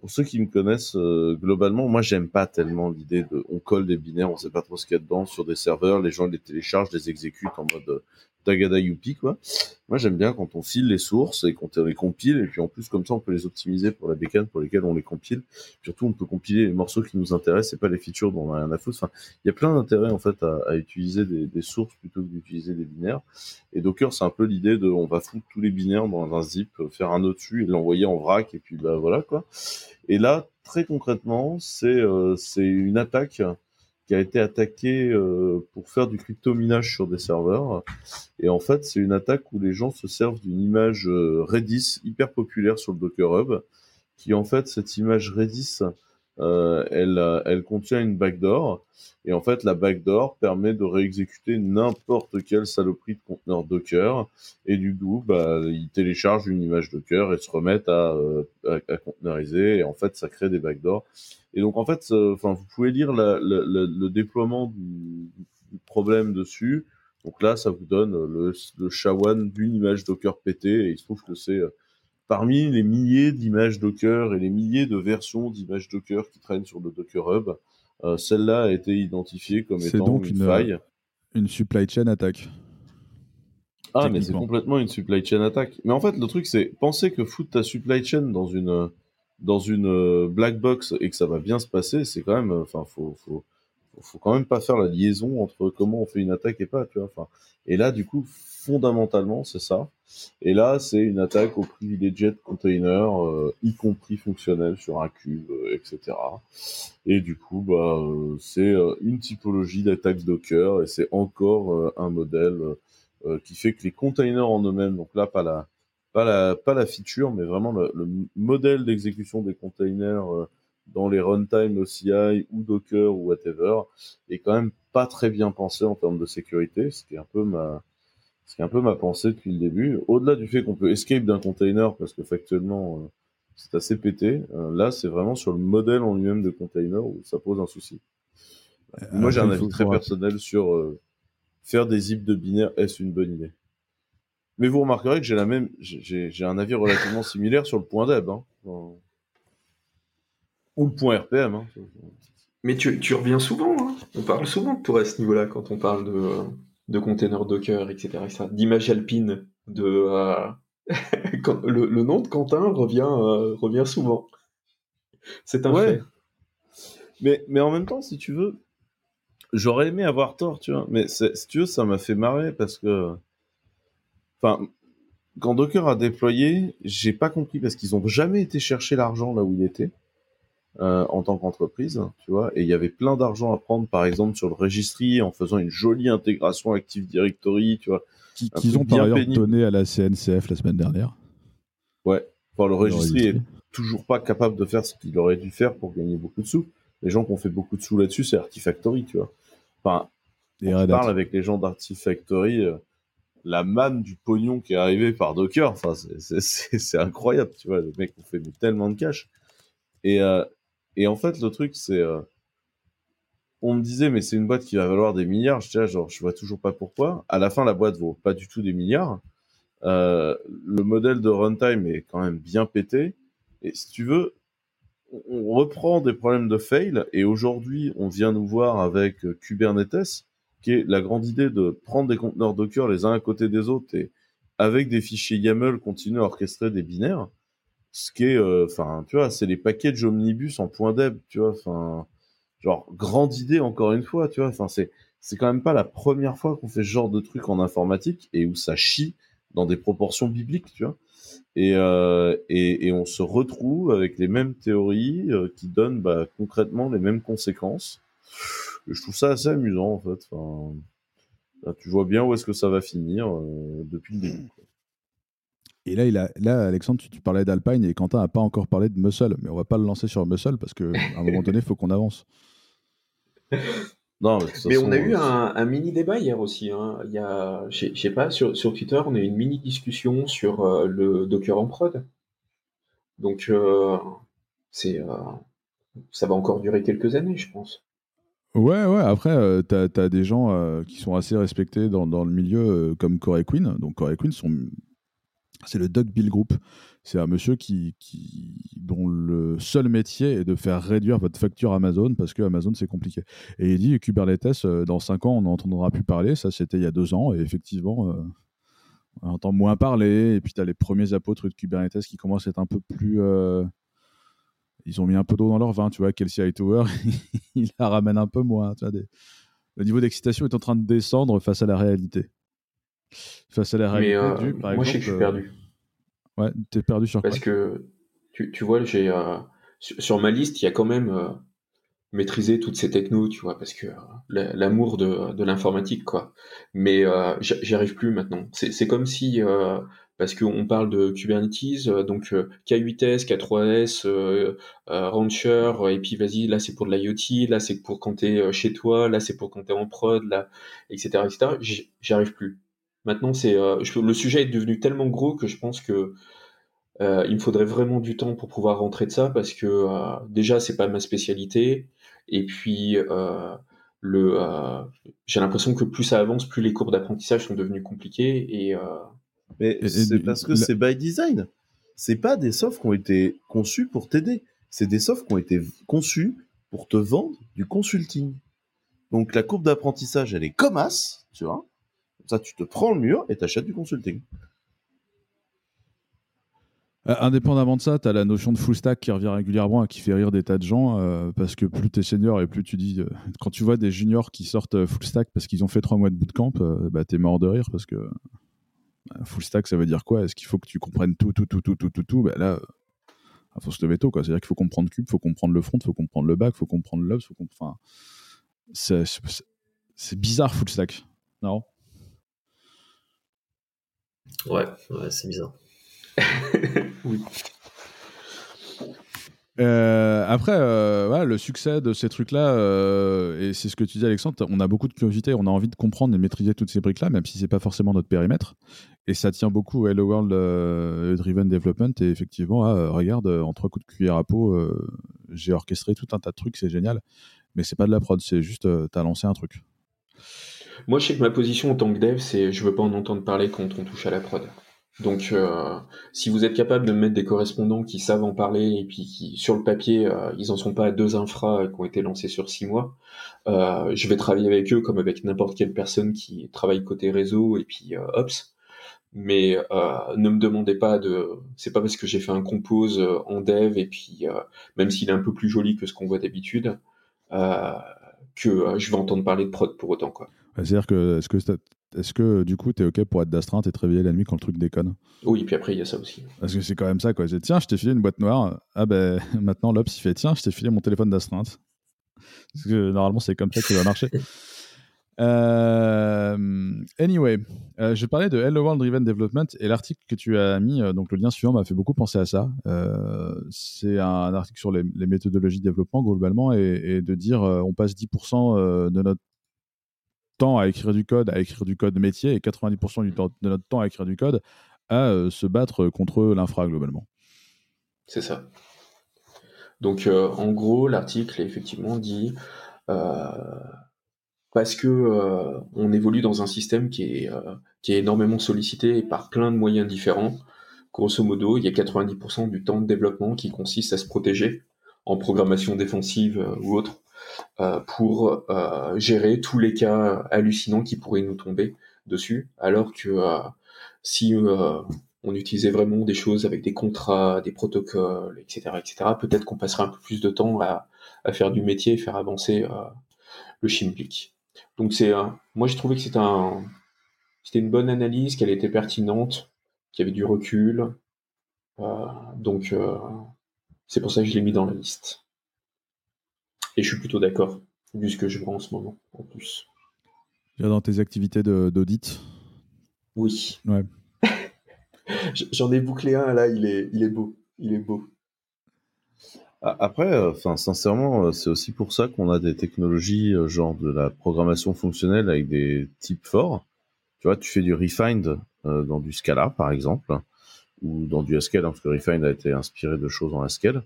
pour ceux qui me connaissent globalement, moi j'aime pas tellement l'idée de on colle des binaires, on sait pas trop ce qu'il y a dedans sur des serveurs, les gens les téléchargent, les exécutent en mode Tagada Youpi, quoi. Moi, j'aime bien quand on file les sources et qu'on les compile, et puis en plus, comme ça, on peut les optimiser pour la bécane pour lesquelles on les compile. Surtout, on peut compiler les morceaux qui nous intéressent et pas les features dont on a rien à foutre. Enfin, il y a plein d'intérêts, en fait, à, utiliser des, sources plutôt que d'utiliser des binaires. Et Docker, c'est un peu l'idée de, on va foutre tous les binaires dans un zip, faire un autre dessus et l'envoyer en vrac, et puis, bah, voilà, quoi. Et là, très concrètement, c'est, euh, c'est une attaque qui a été attaqué euh, pour faire du crypto-minage sur des serveurs. Et en fait, c'est une attaque où les gens se servent d'une image euh, Redis hyper populaire sur le Docker Hub, qui en fait, cette image Redis, euh, elle, elle contient une backdoor. Et en fait, la backdoor permet de réexécuter n'importe quelle saloperie de conteneur Docker. Et du coup, bah, ils téléchargent une image Docker et se remettent à, à, à containeriser. Et en fait, ça crée des backdoors. Et donc, en fait, enfin, vous pouvez lire le déploiement du, problème dessus. Donc là, ça vous donne le, le shawan d'une image Docker pété. Et il se trouve que c'est euh, parmi les milliers d'images Docker et les milliers de versions d'images Docker qui traînent sur le Docker Hub, euh, celle-là a été identifiée comme étant donc une, faille. Une supply chain attaque. Ah, mais c'est complètement une supply chain attaque. Mais en fait, le truc, c'est penser que foutre ta supply chain dans une dans une euh, black box et que ça va bien se passer, c'est quand même, enfin, faut, faut, faut quand même pas faire la liaison entre comment on fait une attaque et pas, tu vois. Enfin, et là, du coup, fondamentalement, c'est ça. Et là, c'est une attaque au privileged container, euh, y compris fonctionnel sur un cube, euh, etc. Et du coup, bah, c'est une typologie d'attaque Docker et c'est encore un modèle qui fait que les containers en eux-mêmes, donc là, pas la, pas la, pas la feature, mais vraiment le, modèle d'exécution des containers euh, dans les runtime OCI ou Docker ou whatever est quand même pas très bien pensé en termes de sécurité, ce qui est un peu ma, ce qui est un peu ma pensée depuis le début. Au-delà du fait qu'on peut escape d'un container parce que factuellement euh, c'est assez pété, euh, là c'est vraiment sur le modèle en lui-même de container où ça pose un souci. Moi j'ai un avis très personnel sur faire des zips de binaire, est-ce une bonne idée? Mais vous remarquerez que j'ai la même, j'ai un avis relativement *laughs* similaire sur le point deb, hein. Ou le point RPM. Hein. Mais tu, tu, reviens souvent, hein. on parle souvent de toi à ce niveau-là quand on parle de, de containers Docker, etc. D'image alpine, de euh, *laughs* le, le, nom de Quentin revient, euh, revient souvent. C'est un fait. Mais, mais en même temps, si tu veux, j'aurais aimé avoir tort, tu vois. Mais si tu veux, ça m'a fait marrer parce que. Enfin, quand Docker a déployé, j'ai pas compris parce qu'ils ont jamais été chercher l'argent là où il était. Euh, en tant qu'entreprise, tu vois, et il y avait plein d'argent à prendre, par exemple, sur le registry, en faisant une jolie intégration Active Directory, tu vois. Qu'ils ont par ailleurs donné à la CNCF la semaine dernière. Ouais, enfin, le registry est toujours pas capable de faire ce qu'il aurait dû faire pour gagner beaucoup de sous. Les gens qui ont fait beaucoup de sous là-dessus, c'est Artifactory, tu vois. Enfin, on parle avec les gens d'Artifactory, euh, la manne du pognon qui est arrivé par Docker, enfin, c'est incroyable, tu vois. Les mecs ont fait tellement de cash. Et, euh, et en fait, le truc, c'est. Euh, on me disait, mais c'est une boîte qui va valoir des milliards. Je dis, genre, je vois toujours pas pourquoi. À la fin, la boîte vaut pas du tout des milliards. Euh, le modèle de runtime est quand même bien pété. Et si tu veux, on reprend des problèmes de fail. Et aujourd'hui, on vient nous voir avec euh, Kubernetes, qui est la grande idée de prendre des conteneurs Docker les uns à côté des autres et avec des fichiers YAML continuer à orchestrer des binaires ce qui est, euh, enfin, tu vois, c'est les packages omnibus en point deb, tu vois, enfin, genre, grande idée encore une fois, tu vois, enfin, c'est, c'est quand même pas la première fois qu'on fait ce genre de truc en informatique et où ça chie dans des proportions bibliques, tu vois. Et, euh, et, et, on se retrouve avec les mêmes théories euh, qui donnent bah, concrètement les mêmes conséquences. je trouve ça assez amusant en fait. Tu vois bien où est-ce que ça va finir depuis le début. Quoi. Et là, il a, là Alexandre, tu, parlais d'Alpine et Quentin n'a pas encore parlé de Muscle, mais on va pas le lancer sur Muscle parce qu'à un moment donné, il faut qu'on avance. Non, mais, on a eu un, mini débat hier aussi. Hein. Il y a, je sais pas, sur, sur, Twitter, on a eu une mini discussion sur euh, le Docker en prod. Donc, euh, c'est, euh, ça va encore durer quelques années, je pense. Ouais, ouais. Après, tu as, des gens qui sont assez respectés dans, dans le milieu, comme Corey Quinn. Donc, Corey Quinn sont c'est le Doug Bill Group. C'est un monsieur qui, dont le seul métier est de faire réduire votre facture Amazon parce que Amazon c'est compliqué. Et il dit Kubernetes, euh, dans 5 ans, on n'en entendra plus parler. Ça, c'était il y a 2 ans. Et effectivement, euh, on entend moins parler. Et puis, tu as les premiers apôtres de Kubernetes qui commencent à être un peu plus. Euh, ils ont mis un peu d'eau dans leur vin. Tu vois, Kelsey Hightower, *laughs* il la ramène un peu moins. Le niveau d'excitation est en train de descendre face à la réalité. Face à la réalité euh, moi, je sais que je suis perdu. Euh, ouais, t'es perdu sur Parce que, tu, tu vois, j'ai euh, sur, ma liste, il y a quand même maîtrisé toutes ces technos, tu vois, parce que l'amour de, de l'informatique, quoi. Mais j'y arrive plus maintenant. C'est comme si parce qu'on parle de Kubernetes, donc K8S, K3S, Rancher, et puis vas-y, là c'est pour de l'IoT, là c'est pour quand t'es chez toi, là c'est pour quand t'es en prod, là, etc., etc. J'y arrive plus. Maintenant, c'est euh, le sujet est devenu tellement gros que je pense que euh, il me faudrait vraiment du temps pour pouvoir rentrer de ça parce que euh, déjà c'est pas ma spécialité et puis le j'ai l'impression que plus ça avance, plus les courbes d'apprentissage sont devenues compliquées et mais c'est parce que c'est by design. C'est pas des softs qui ont été conçus pour t'aider. C'est des softs qui ont été conçus pour te vendre du consulting. Donc la courbe d'apprentissage, elle est comme as, tu vois ça, tu te prends le mur et t'achètes du consulting. Euh, indépendamment de ça, tu as la notion de full stack qui revient régulièrement et qui fait rire des tas de gens euh, parce que plus tu es senior et plus tu dis. Euh, quand tu vois des juniors qui sortent full stack parce qu'ils ont fait trois mois de bootcamp, bah, tu es mort de rire parce que full stack ça veut dire quoi? Est-ce qu'il faut que tu comprennes tout, tout, tout, tout, tout, tout, tout? Bah, Là, il faut se lever tôt. C'est-à-dire qu'il faut comprendre Cube, il faut comprendre le front, il faut comprendre le back, il faut comprendre l'obs, c'est bizarre full stack. Non? Ouais, c'est bizarre. *laughs* oui. Euh, après, euh, le succès de ces trucs-là, euh, et c'est ce que tu dis, Alexandre, on a beaucoup de curiosité, on a envie de comprendre et maîtriser toutes ces briques-là, même si c'est pas forcément notre périmètre. Et ça tient beaucoup à Hello World Driven Development. Et effectivement, ah, regarde, en trois coups de cuillère à peau, j'ai orchestré tout un tas de trucs, c'est génial. Mais c'est pas de la prod, c'est juste, t'as lancé un truc. Moi, je sais que ma position en tant que dev, c'est je veux pas en entendre parler quand on touche à la prod. Donc, euh, si vous êtes capable de mettre des correspondants qui savent en parler et puis qui, sur le papier, euh, ils en sont pas à deux infras qui ont été lancés sur six mois, euh, je vais travailler avec eux comme avec n'importe quelle personne qui travaille côté réseau et puis ops. Mais ne me demandez pas de. C'est pas parce que j'ai fait un compose en dev et puis même s'il est un peu plus joli que ce qu'on voit d'habitude, que je vais entendre parler de prod pour autant. quoi. C'est-à-dire que est-ce que est-ce que du coup, tu es OK pour être d'astreinte et te réveiller la nuit quand le truc déconne? Oui, puis après, il y a ça aussi. Parce que c'est quand même ça, quoi. Tiens, je t'ai filé une boîte noire. Ah ben, *laughs* maintenant, l'Ops, il fait Tiens, je t'ai filé mon téléphone d'astreinte. Parce que normalement, c'est comme ça que ça va marcher. *laughs* Euh, anyway, euh, je parlais de Hello World Driven Development et l'article que tu as mis, euh, donc le lien suivant m'a fait beaucoup penser à ça. c'est un article sur les, méthodologies de développement globalement et, et de dire on passe 10% de notre temps à écrire du code, à écrire du code métier, et 90% du temps, de notre temps à écrire du code à euh, se battre contre l'infra globalement. C'est ça. Donc euh, en gros, l'article effectivement dit euh, parce que on évolue dans un système qui est, qui est énormément sollicité par plein de moyens différents. Grosso modo, il y a 90% du temps de développement qui consiste à se protéger en programmation défensive ou autre pour euh, gérer tous les cas hallucinants qui pourraient nous tomber dessus, alors que euh, si on utilisait vraiment des choses avec des contrats, des protocoles, etc., etc., peut-être qu'on passerait un peu plus de temps à, faire du métier et faire avancer le Shimplic. Donc c'est, moi j'ai trouvé que c'était une bonne analyse, qu'elle était pertinente, qu'il y avait du recul. donc c'est pour ça que je l'ai mis dans la liste. Et je suis plutôt d'accord, vu ce que je vois en ce moment, en plus. Dans tes activités d'audit? Oui. Ouais. *laughs* J'en ai bouclé un là, il est, il est beau. Il est beau. Après, euh, enfin, sincèrement, euh, c'est aussi pour ça qu'on a des technologies euh, genre de la programmation fonctionnelle avec des types forts. Tu vois, tu fais du refined dans du Scala, par exemple, ou dans du Haskell, hein, parce que refined a été inspiré de choses en Haskell.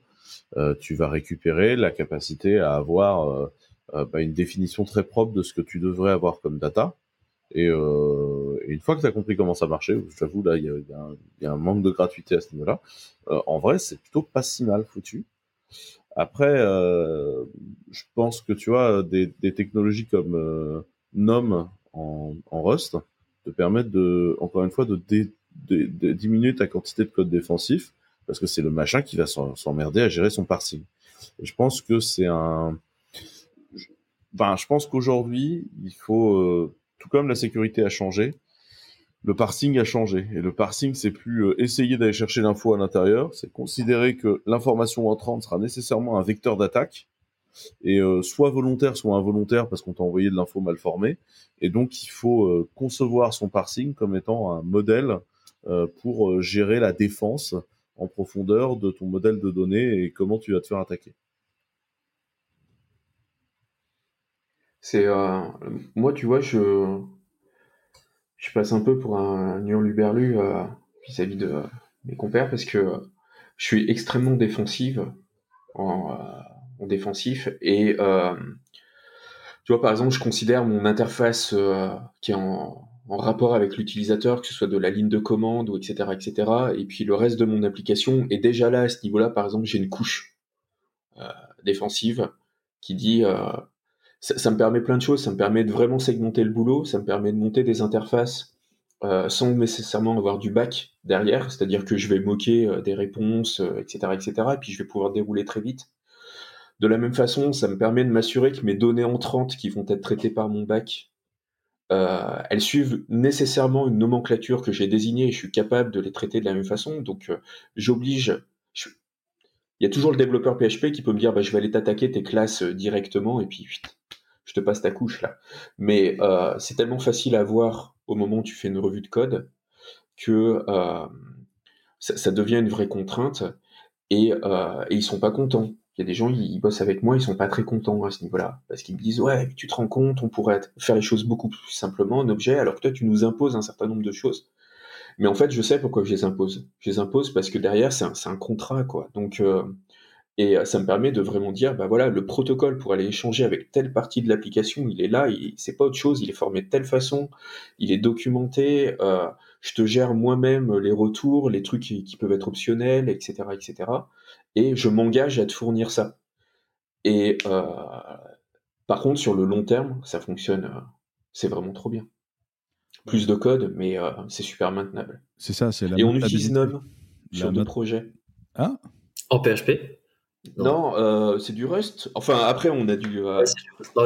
Euh, tu vas récupérer la capacité à avoir euh, euh, bah, une définition très propre de ce que tu devrais avoir comme data. Et, une fois que tu as compris comment ça marchait, j'avoue, là, il y, a un manque de gratuité à ce niveau-là. en vrai, c'est plutôt pas si mal foutu. Après, je pense que tu vois, des, technologies comme NOM en, Rust te permettent de, encore une fois, de, de, diminuer ta quantité de code défensif parce que c'est le machin qui va s'emmerder à gérer son parsing. Et je pense que c'est un. Je pense qu'aujourd'hui, il faut, euh, tout comme la sécurité a changé, le parsing a changé. Et le parsing, c'est plus euh, essayer d'aller chercher l'info à l'intérieur, c'est considérer que l'information entrante sera nécessairement un vecteur d'attaque, et euh, soit volontaire, soit involontaire, parce qu'on t'a envoyé de l'info mal formée. Et donc, il faut concevoir son parsing comme étant un modèle pour gérer la défense en profondeur de ton modèle de données et comment tu vas te faire attaquer. C'est euh, moi, tu vois, je passe un peu pour un hurluberlu euh, vis-à-vis de mes compères parce que je suis extrêmement défensive en, euh, défensif et tu vois par exemple je considère mon interface qui est en en rapport avec l'utilisateur, que ce soit de la ligne de commande ou etc., etc. Et puis le reste de mon application est déjà là à ce niveau-là. Par exemple, j'ai une couche euh, défensive qui dit euh, ça, me permet plein de choses. Ça me permet de vraiment segmenter le boulot. Ça me permet de monter des interfaces euh, sans nécessairement avoir du back derrière. C'est-à-dire que je vais moquer des réponses, etc., etc. Et puis je vais pouvoir dérouler très vite. De la même façon, ça me permet de m'assurer que mes données entrantes qui vont être traitées par mon back euh, elles suivent nécessairement une nomenclature que j'ai désignée et je suis capable de les traiter de la même façon. Donc, euh, j'oblige. Il y a toujours le développeur PHP qui peut me dire bah, je vais aller t'attaquer tes classes euh, directement et puis je te passe ta couche là. Mais c'est tellement facile à voir au moment où tu fais une revue de code que ça, devient une vraie contrainte et, et ils sont pas contents. Il y a des gens, ils, bossent avec moi, ils sont pas très contents à ce niveau-là. Parce qu'ils me disent, ouais, tu te rends compte, on pourrait faire les choses beaucoup plus simplement en objet, alors que toi, tu nous imposes un certain nombre de choses. Mais en fait, je sais pourquoi je les impose. Je les impose parce que derrière, c'est un, contrat, quoi. Donc, euh, et ça me permet de vraiment dire, bah voilà, le protocole pour aller échanger avec telle partie de l'application, il est là, c'est pas autre chose, il est formé de telle façon, il est documenté, euh, je te gère moi-même les retours, les trucs qui, qui, peuvent être optionnels, etc., etc et je m'engage à te fournir ça. Et euh, par contre, sur le long terme, ça fonctionne, euh, c'est vraiment trop bien. Plus de code, mais euh, c'est super maintenable. C'est ça, c'est Et on utilise Nome sur deux projets. Ah En PHP Non, euh, c'est du Rust. Enfin, après, on a du. Ouais,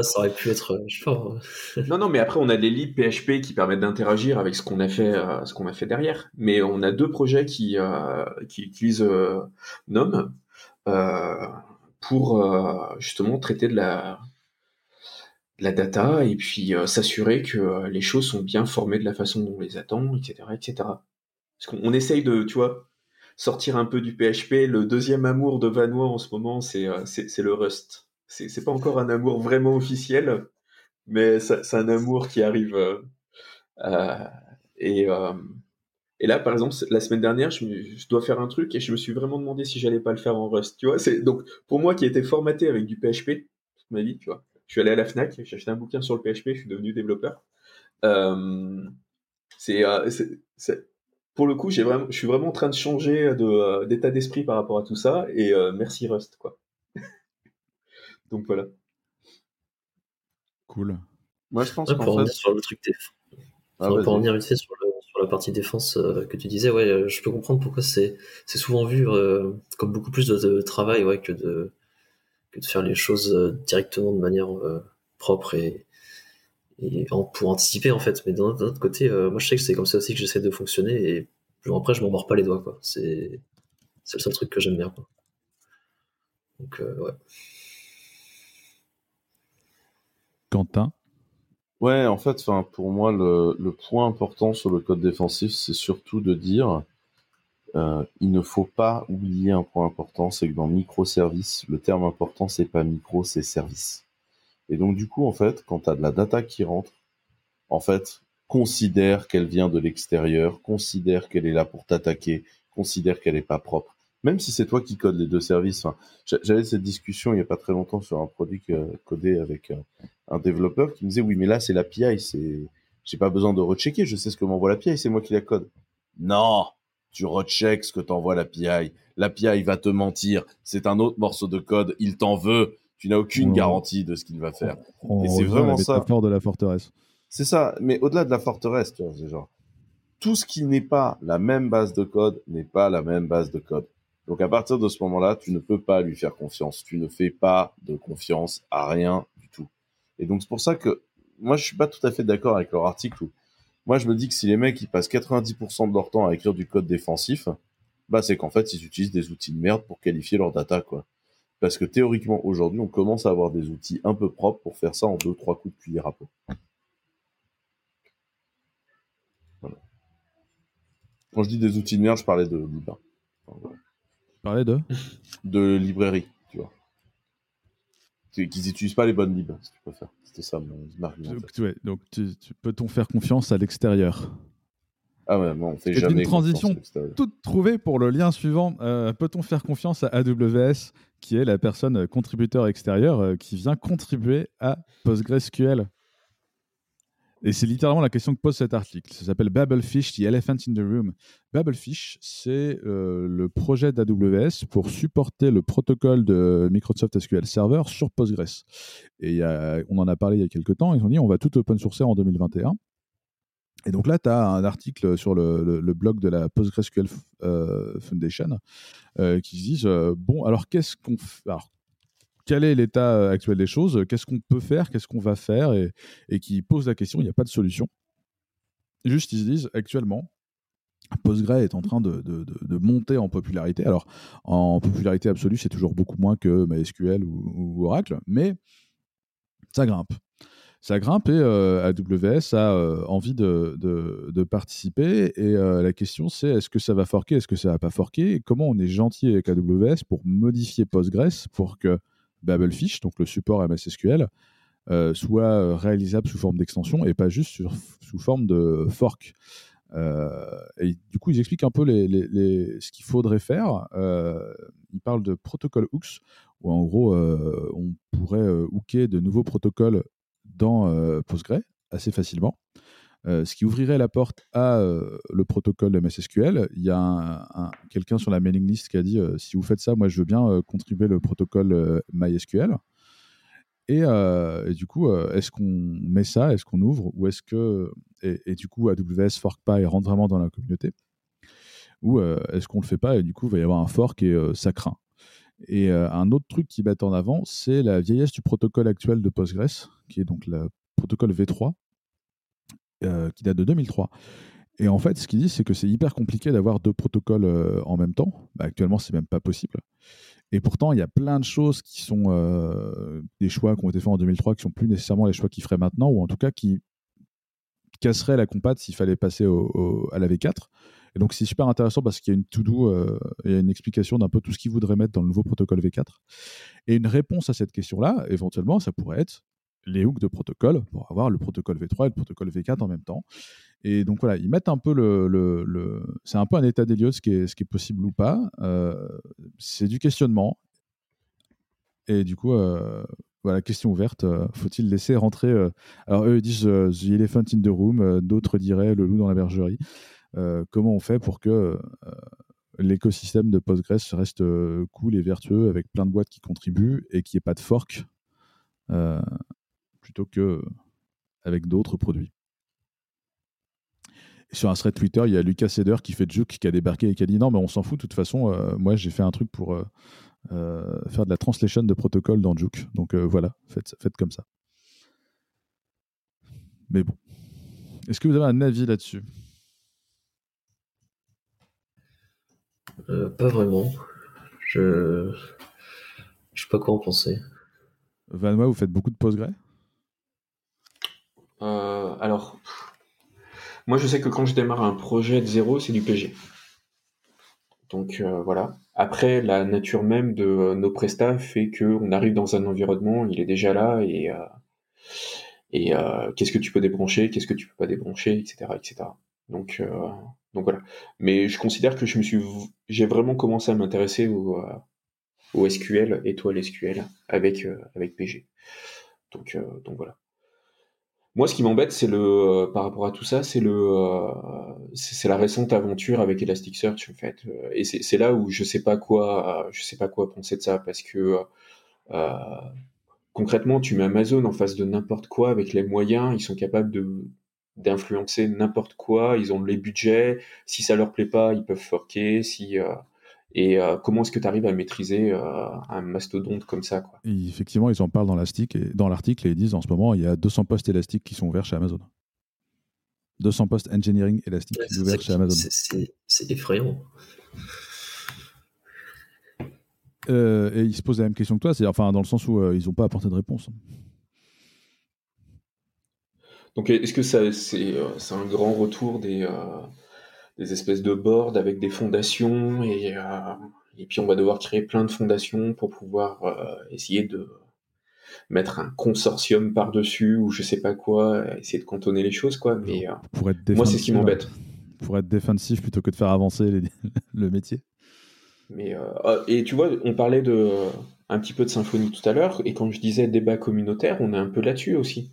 ça aurait pu être euh, non, non, mais après, on a des libs PHP qui permettent d'interagir avec ce qu'on a fait, euh, ce qu'on a fait derrière. Mais on a deux projets qui euh, qui utilisent euh, euh, pour euh, justement traiter de la de la data et puis euh, s'assurer que euh, les choses sont bien formées de la façon dont on les attend, etc., etc. Parce qu'on on essaye de, tu vois, sortir un peu du PHP. Le deuxième amour de Vanois en ce moment, c'est euh, le Rust. C'est pas encore un amour vraiment officiel, mais c'est un amour qui arrive. euh, euh, et, et là, par exemple, la semaine dernière, je, dois faire un truc et je me suis vraiment demandé si j'allais pas le faire en Rust. Tu vois, c'est donc pour moi qui ai été formaté avec du PHP toute ma vie, tu vois. Je suis allé à la Fnac, j'ai acheté un bouquin sur le PHP, je suis devenu développeur. C'est- pour le coup, j'ai vraiment, je suis vraiment en train de changer de, euh, d'état d'esprit par rapport à tout ça. Et euh, merci Rust, quoi. *laughs* Donc voilà. Cool. Moi, je pense Ouais, qu'en pour fait. revenir sur le truc défense. Ah, pour, revenir vite fait sur, le- sur la partie défense euh, que tu disais, ouais, je peux comprendre pourquoi c'est c'est souvent vu euh, comme beaucoup plus de, de travail ouais, que, de, que de faire les choses euh, directement de manière euh, propre et, et en- pour anticiper en fait. Mais d'un autre côté, euh, moi je sais que c'est comme ça aussi que j'essaie de fonctionner et genre, après je m'en mords pas les doigts. quoi. C'est c'est le seul truc que j'aime bien. Quoi. Donc euh, ouais. Quentin? Ouais, en fait, enfin, pour moi, le, le point important sur le code défensif, c'est surtout de dire, euh, il ne faut pas oublier un point important, c'est que dans microservice, le terme important, c'est pas micro, c'est service. Et donc, du coup, en fait, quand tu as de la data qui rentre, en fait, considère qu'elle vient de l'extérieur, considère qu'elle est là pour t'attaquer, considère qu'elle n'est pas propre. Même si c'est toi qui codes les deux services. J'avais cette discussion il n'y a pas très longtemps sur un produit codé avec euh, un développeur qui me disait oui mais là c'est l'API, c'est j'ai pas besoin de rechecker, je sais ce que m'envoie l'API, c'est moi qui la code. Non, tu recheck ce que t'envoie l'API. L'API va te mentir, c'est un autre morceau de code, il t'en veut. Tu n'as aucune Oh. garantie de ce qu'il va faire. Et c'est vraiment ça. de la forteresse. C'est ça, mais au-delà de la forteresse, tu vois, c'est genre tout ce qui n'est pas la même base de code n'est pas la même base de code. Donc à partir de ce moment-là, tu ne peux pas lui faire confiance. Tu ne fais pas de confiance à rien du tout. Et donc c'est pour ça que moi je suis pas tout à fait d'accord avec leur article. Où moi je me dis que si les mecs ils passent 90% de leur temps à écrire du code défensif, bah c'est qu'en fait ils utilisent des outils de merde pour qualifier leur data quoi. Parce que théoriquement aujourd'hui on commence à avoir des outils un peu propres pour faire ça en deux trois coups de cuillère à peau. Quand je dis des outils de merde, je parlais de voilà. Tu parlais de de librairie, tu vois. Qu'ils n'utilisent pas les bonnes libs, si tu préfères. C'était ça mon argument. Donc, tu- ouais, donc tu- tu- peut-on faire confiance à l'extérieur Ah ouais, non, on fait C'est une transition. confiance à l'extérieur. Tout trouvé pour le lien suivant. Euh, Peut-on faire confiance à AWS, qui est la personne euh, contributeur extérieur euh, qui vient contribuer à PostgreSQL? Et c'est littéralement la question que pose cet article. Ça s'appelle Babelfish, The Elephant in the Room. Babelfish, c'est euh, le projet d'AWS pour supporter le protocole de Microsoft SQL Server sur Postgres. Et il y a- on en a parlé il y a quelques temps. Ils ont dit on va tout open sourcer en 2021. Et donc là, tu as un article sur le, blog de la PostgreSQL euh, Foundation euh, qui se disent euh, bon, alors qu'est-ce qu'on fait alors, quel est l'état actuel des choses Qu'est-ce qu'on peut faire Qu'est-ce qu'on va faire et, qui posent la question. Il n'y a pas de solution. Juste, ils se disent actuellement, Postgre est en train de, de- de- monter en popularité. Alors, en popularité absolue, c'est toujours beaucoup moins que MySQL ou Oracle, mais ça grimpe. Ça grimpe et euh, AWS a euh, envie de, de- participer. Et euh, la question, c'est est-ce que ça va forquer Est-ce que ça va pas forquer Et comment on est gentil avec AWS pour modifier Postgres pour que Babelfish, donc le support MS SQL, euh, soit euh, réalisable sous forme d'extension et pas juste sous forme de fork. Euh, et du coup, ils expliquent un peu les, les- ce qu'il faudrait faire. Euh, ils parlent de protocole hooks, où en gros, euh, on pourrait euh, hooker de nouveaux protocoles dans euh, Postgre assez facilement. Euh, ce qui ouvrirait la porte à euh, le protocole MSSQL. Il y a un- un- quelqu'un sur la mailing list qui a dit si vous faites ça, moi je veux bien contribuer le protocole MySQL. Et, du coup, est-ce qu'on met ça Est-ce qu'on ouvre Ou est-ce que. Et, du coup, AWS fork pas et rentre vraiment dans la communauté? Ou est-ce qu'on le fait pas et du coup, il va y avoir un fork et ça craint? Et un autre truc qu'ils mettent en avant, c'est la vieillesse du protocole actuel de Postgres, qui est donc le protocole V3, qui date de 2003. Et en fait, ce qu'ils disent, c'est que c'est hyper compliqué d'avoir deux protocoles en même temps. Bah, actuellement, c'est même pas possible. Et pourtant, il y a plein de choses qui sont des choix qui ont été faits en 2003 qui sont plus nécessairement les choix qu'ils feraient maintenant, ou en tout cas qui casseraient la compate s'il fallait passer à la V4. Et donc, c'est super intéressant parce qu'il y a une to-do, il y a une explication d'un peu tout ce qu'ils voudraient mettre dans le nouveau protocole V4. Et une réponse à cette question-là, éventuellement, ça pourrait être les hooks de protocole pour avoir le protocole V3 et le protocole V4 en même temps. Et donc voilà, ils mettent un peu le. le, C'est un peu un état des lieux, ce qui est, ce qui est possible ou pas. Euh, c'est du questionnement. Et du coup, euh, voilà, question ouverte. Euh, faut-il laisser rentrer. alors, eux, disent The Elephant in the Room, d'autres diraient le loup dans la bergerie. Comment on fait pour que l'écosystème de Postgres reste cool et vertueux avec plein de boîtes qui contribuent et qu'il n'y ait pas de fork plutôt que avec d'autres produits. sur un thread Twitter, il y a Lucas Seder qui fait Juke, qui a débarqué et qui a dit non, mais on s'en fout, de toute façon, euh, moi j'ai fait un truc pour euh, euh, faire de la translation de protocole dans Juke. Donc voilà, faites, faites comme ça. Mais bon. Est-ce que vous avez un avis là-dessus? Pas vraiment. Je ne sais pas quoi en penser. Vanois, vous faites beaucoup de Postgre euh, alors, moi je sais que quand je démarre un projet de zéro, c'est du PG. Donc euh, voilà. Après, la nature même de euh, nos prestats fait qu'on arrive dans un environnement, il est déjà là et, et qu'est-ce que tu peux débrancher, qu'est-ce que tu peux pas débrancher, etc. etc. Donc, donc voilà. Mais je considère que je me suis, j'ai vraiment commencé à m'intéresser au, au SQL, étoile SQL, avec, avec PG. Donc, donc voilà. Moi, ce qui m'embête, c'est le, euh, par rapport à tout ça, c'est le, euh, c'est la récente aventure avec Elasticsearch en fait. Euh, et c'est là où je sais pas quoi, je sais pas quoi penser de ça parce que concrètement, tu mets Amazon en face de n'importe quoi avec les moyens, ils sont capables de d'influencer n'importe quoi, ils ont les budgets. Si ça leur plaît pas, ils peuvent forquer. Si et euh, comment est-ce que tu arrives à maîtriser euh, un mastodonte comme ça quoi? Effectivement, ils en parlent dans l'article et, dans l'article et ils disent en ce moment, il y a 200 postes élastiques qui sont ouverts chez Amazon. 200 postes engineering élastiques ouverts chez Amazon. C'est effrayant. Euh, et ils se posent la même question que toi, c'est enfin dans le sens où ils n'ont pas apporté de réponse. Donc est-ce que ça, c'est, un grand retour des, des espèces de boards avec des fondations et, euh, et puis on va devoir créer plein de fondations pour pouvoir euh, essayer de mettre un consortium par-dessus ou je sais pas quoi, essayer de cantonner les choses quoi. Mais euh, pour être moi c'est ce qui m'embête. Pour être défensif plutôt que de faire avancer *laughs* le métier. Mais et tu vois, on parlait de un petit peu de symphonie tout à l'heure et quand je disais débat communautaire, on est un peu là-dessus aussi.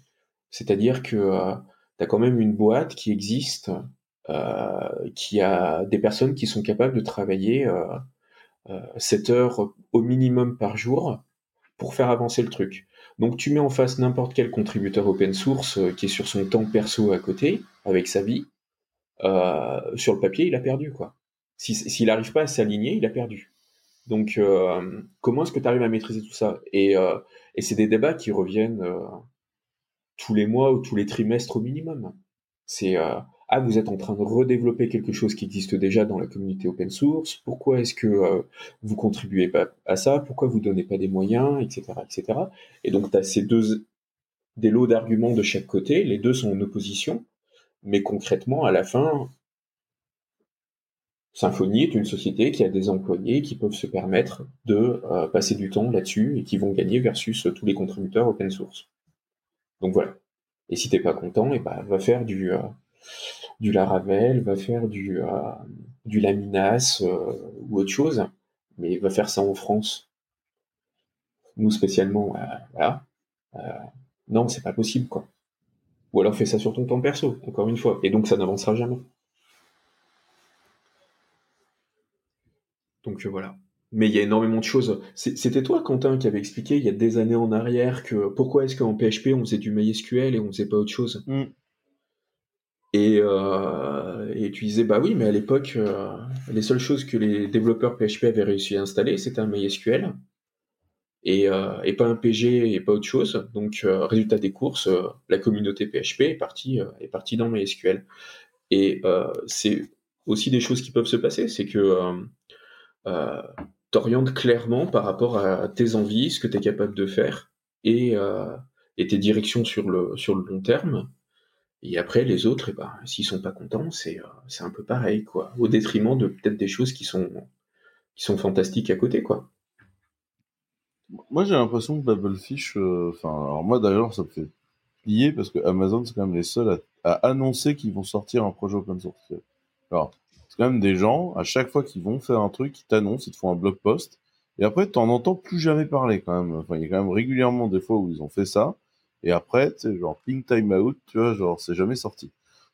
C'est-à-dire que tu as quand même une boîte qui existe euh, qui a des personnes qui sont capables de travailler 7 euh, euh, heures au minimum par jour pour faire avancer le truc. Donc tu mets en face n'importe quel contributeur open source qui est sur son temps perso à côté, avec sa vie, sur le papier, il a perdu quoi. S'il n'arrive pas à s'aligner, il a perdu. Donc comment est-ce que tu arrives à maîtriser tout ça? Et c'est des débats qui reviennent tous les mois ou tous les trimestres au minimum. C'est ah, vous êtes en train de redévelopper quelque chose qui existe déjà dans la communauté open source, pourquoi est-ce que euh, vous contribuez pas à ça, pourquoi vous donnez pas des moyens, etc. etc. Et donc, tu as ces deux, des lots d'arguments de chaque côté, les deux sont en opposition, mais concrètement, à la fin, Symfony est une société qui a des employés qui peuvent se permettre de euh, passer du temps là-dessus et qui vont gagner versus tous les contributeurs open source. Donc voilà. Et si t'es pas content, et eh ben, va faire du, euh, du Laravel, va faire du, euh, Laminas euh, ou autre chose, mais va faire ça en France. Nous spécialement, voilà. non, c'est pas possible, quoi. Ou alors fais ça sur ton temps perso, encore une fois. Et donc ça n'avancera jamais. Donc voilà. Mais il y a énormément de choses. C'était toi, Quentin, qui avait expliqué il y a des années en arrière que pourquoi est-ce qu'en PHP on faisait du MySQL et on faisait pas autre chose? Mm. Et, euh, et tu disais, bah oui, mais à l'époque, euh, les seules choses que les développeurs PHP avaient réussi à installer, c'était un MySQL et, euh, et pas un PG et pas autre chose. Donc, résultat des courses, la communauté PHP est partie, est partie dans MySQL. Et c'est aussi des choses qui peuvent se passer, c'est que t'orientes clairement par rapport à tes envies, ce que tu es capable de faire et, et tes directions sur le, sur le long terme. Et après, les autres, eh ben, s'ils sont pas contents, c'est euh, c'est un peu pareil, quoi. Au détriment de peut-être des choses qui sont, qui sont fantastiques à côté, quoi. Moi, j'ai l'impression que Babelfish, euh, enfin, alors moi d'ailleurs, ça me fait plier parce que Amazon, c'est quand même les seuls à, à annoncer qu'ils vont sortir un projet open source. Alors, c'est quand même des gens, à chaque fois qu'ils vont faire un truc, ils t'annoncent, ils te font un blog post, et après, t'en entends plus jamais parler quand même. Enfin, il y a quand même régulièrement des fois où ils ont fait ça, et après, tu sais, genre ping time out, tu vois, genre c'est jamais sorti.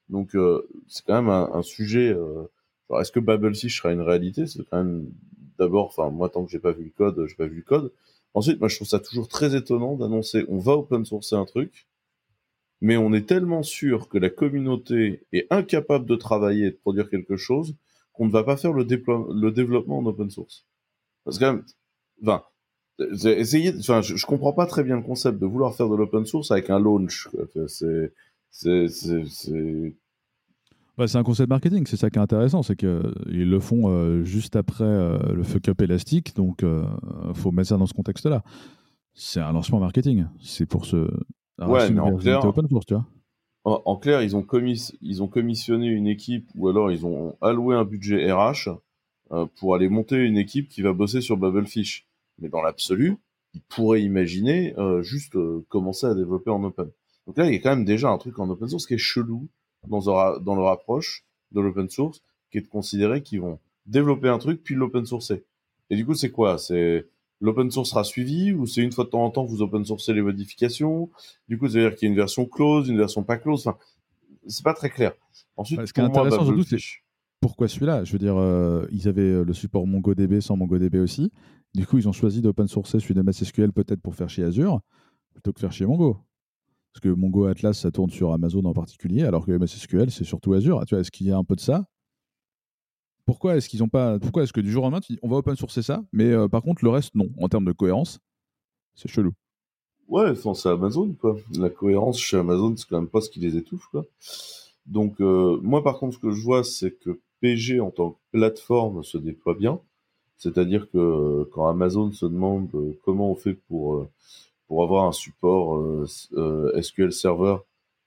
Donc euh, c'est quand même un, sujet. Euh, genre, est-ce que Babelfish sera une réalité? C'est quand même d'abord, enfin moi tant que j'ai pas vu le code, j'ai pas vu le code. Ensuite, moi je trouve ça toujours très étonnant d'annoncer on va open sourcer un truc, mais on est tellement sûr que la communauté est incapable de travailler et de produire quelque chose qu'on ne va pas faire le, développement en open source. Parce que, enfin, Essayer, enfin, je, je, comprends pas très bien le concept de vouloir faire de l'open source avec un launch. C'est, c'est, c'est, bah, c'est un concept marketing, c'est ça qui est intéressant, c'est qu'ils le font euh, juste après euh, le fuck up élastique, donc il euh, faut mettre ça dans ce contexte-là. C'est un lancement marketing, c'est pour se. Ouais, mais en clair, open source, tu vois. En, en, clair, ils ont, commis, ils ont commissionné une équipe ou alors ils ont alloué un budget RH pour aller monter une équipe qui va bosser sur Babelfish mais dans l'absolu, ils pourraient imaginer euh, juste euh, commencer à développer en open. Donc là, il y a quand même déjà un truc en open source qui est chelou dans, leur, dans leur approche de l'open source, qui est de considérer qu'ils vont développer un truc puis l'open sourcer. Et du coup, c'est quoi? C'est l'open source sera suivi ou c'est une fois de temps en temps vous open sourcez les modifications? Du coup, c'est-à-dire qu'il y a une version close, une version pas close. Enfin, c'est pas très clair. Ensuite, ce qui est intéressant surtout, c'est pourquoi celui-là? Je veux dire, euh, ils avaient le support MongoDB sans MongoDB aussi. Du coup, ils ont choisi d'open sourcer celui MSSQL peut-être pour faire chier Azure, plutôt que faire chier Mongo. Parce que Mongo Atlas, ça tourne sur Amazon en particulier, alors que MSSQL, c'est surtout Azure. Tu vois, est-ce qu'il y a un peu de ça? Pourquoi est-ce qu'ils ont pas Pourquoi est-ce que du jour au lendemain, on va open sourcer ça, mais euh, par contre le reste non, en termes de cohérence, c'est chelou. Ouais, enfin, c'est Amazon quoi. La cohérence chez Amazon, c'est quand même pas ce qui les étouffe quoi. Donc euh, moi par contre, ce que je vois, c'est que PG en tant que plateforme se déploie bien. C'est-à-dire que euh, quand Amazon se demande euh, comment on fait pour, euh, pour avoir un support SQL Server,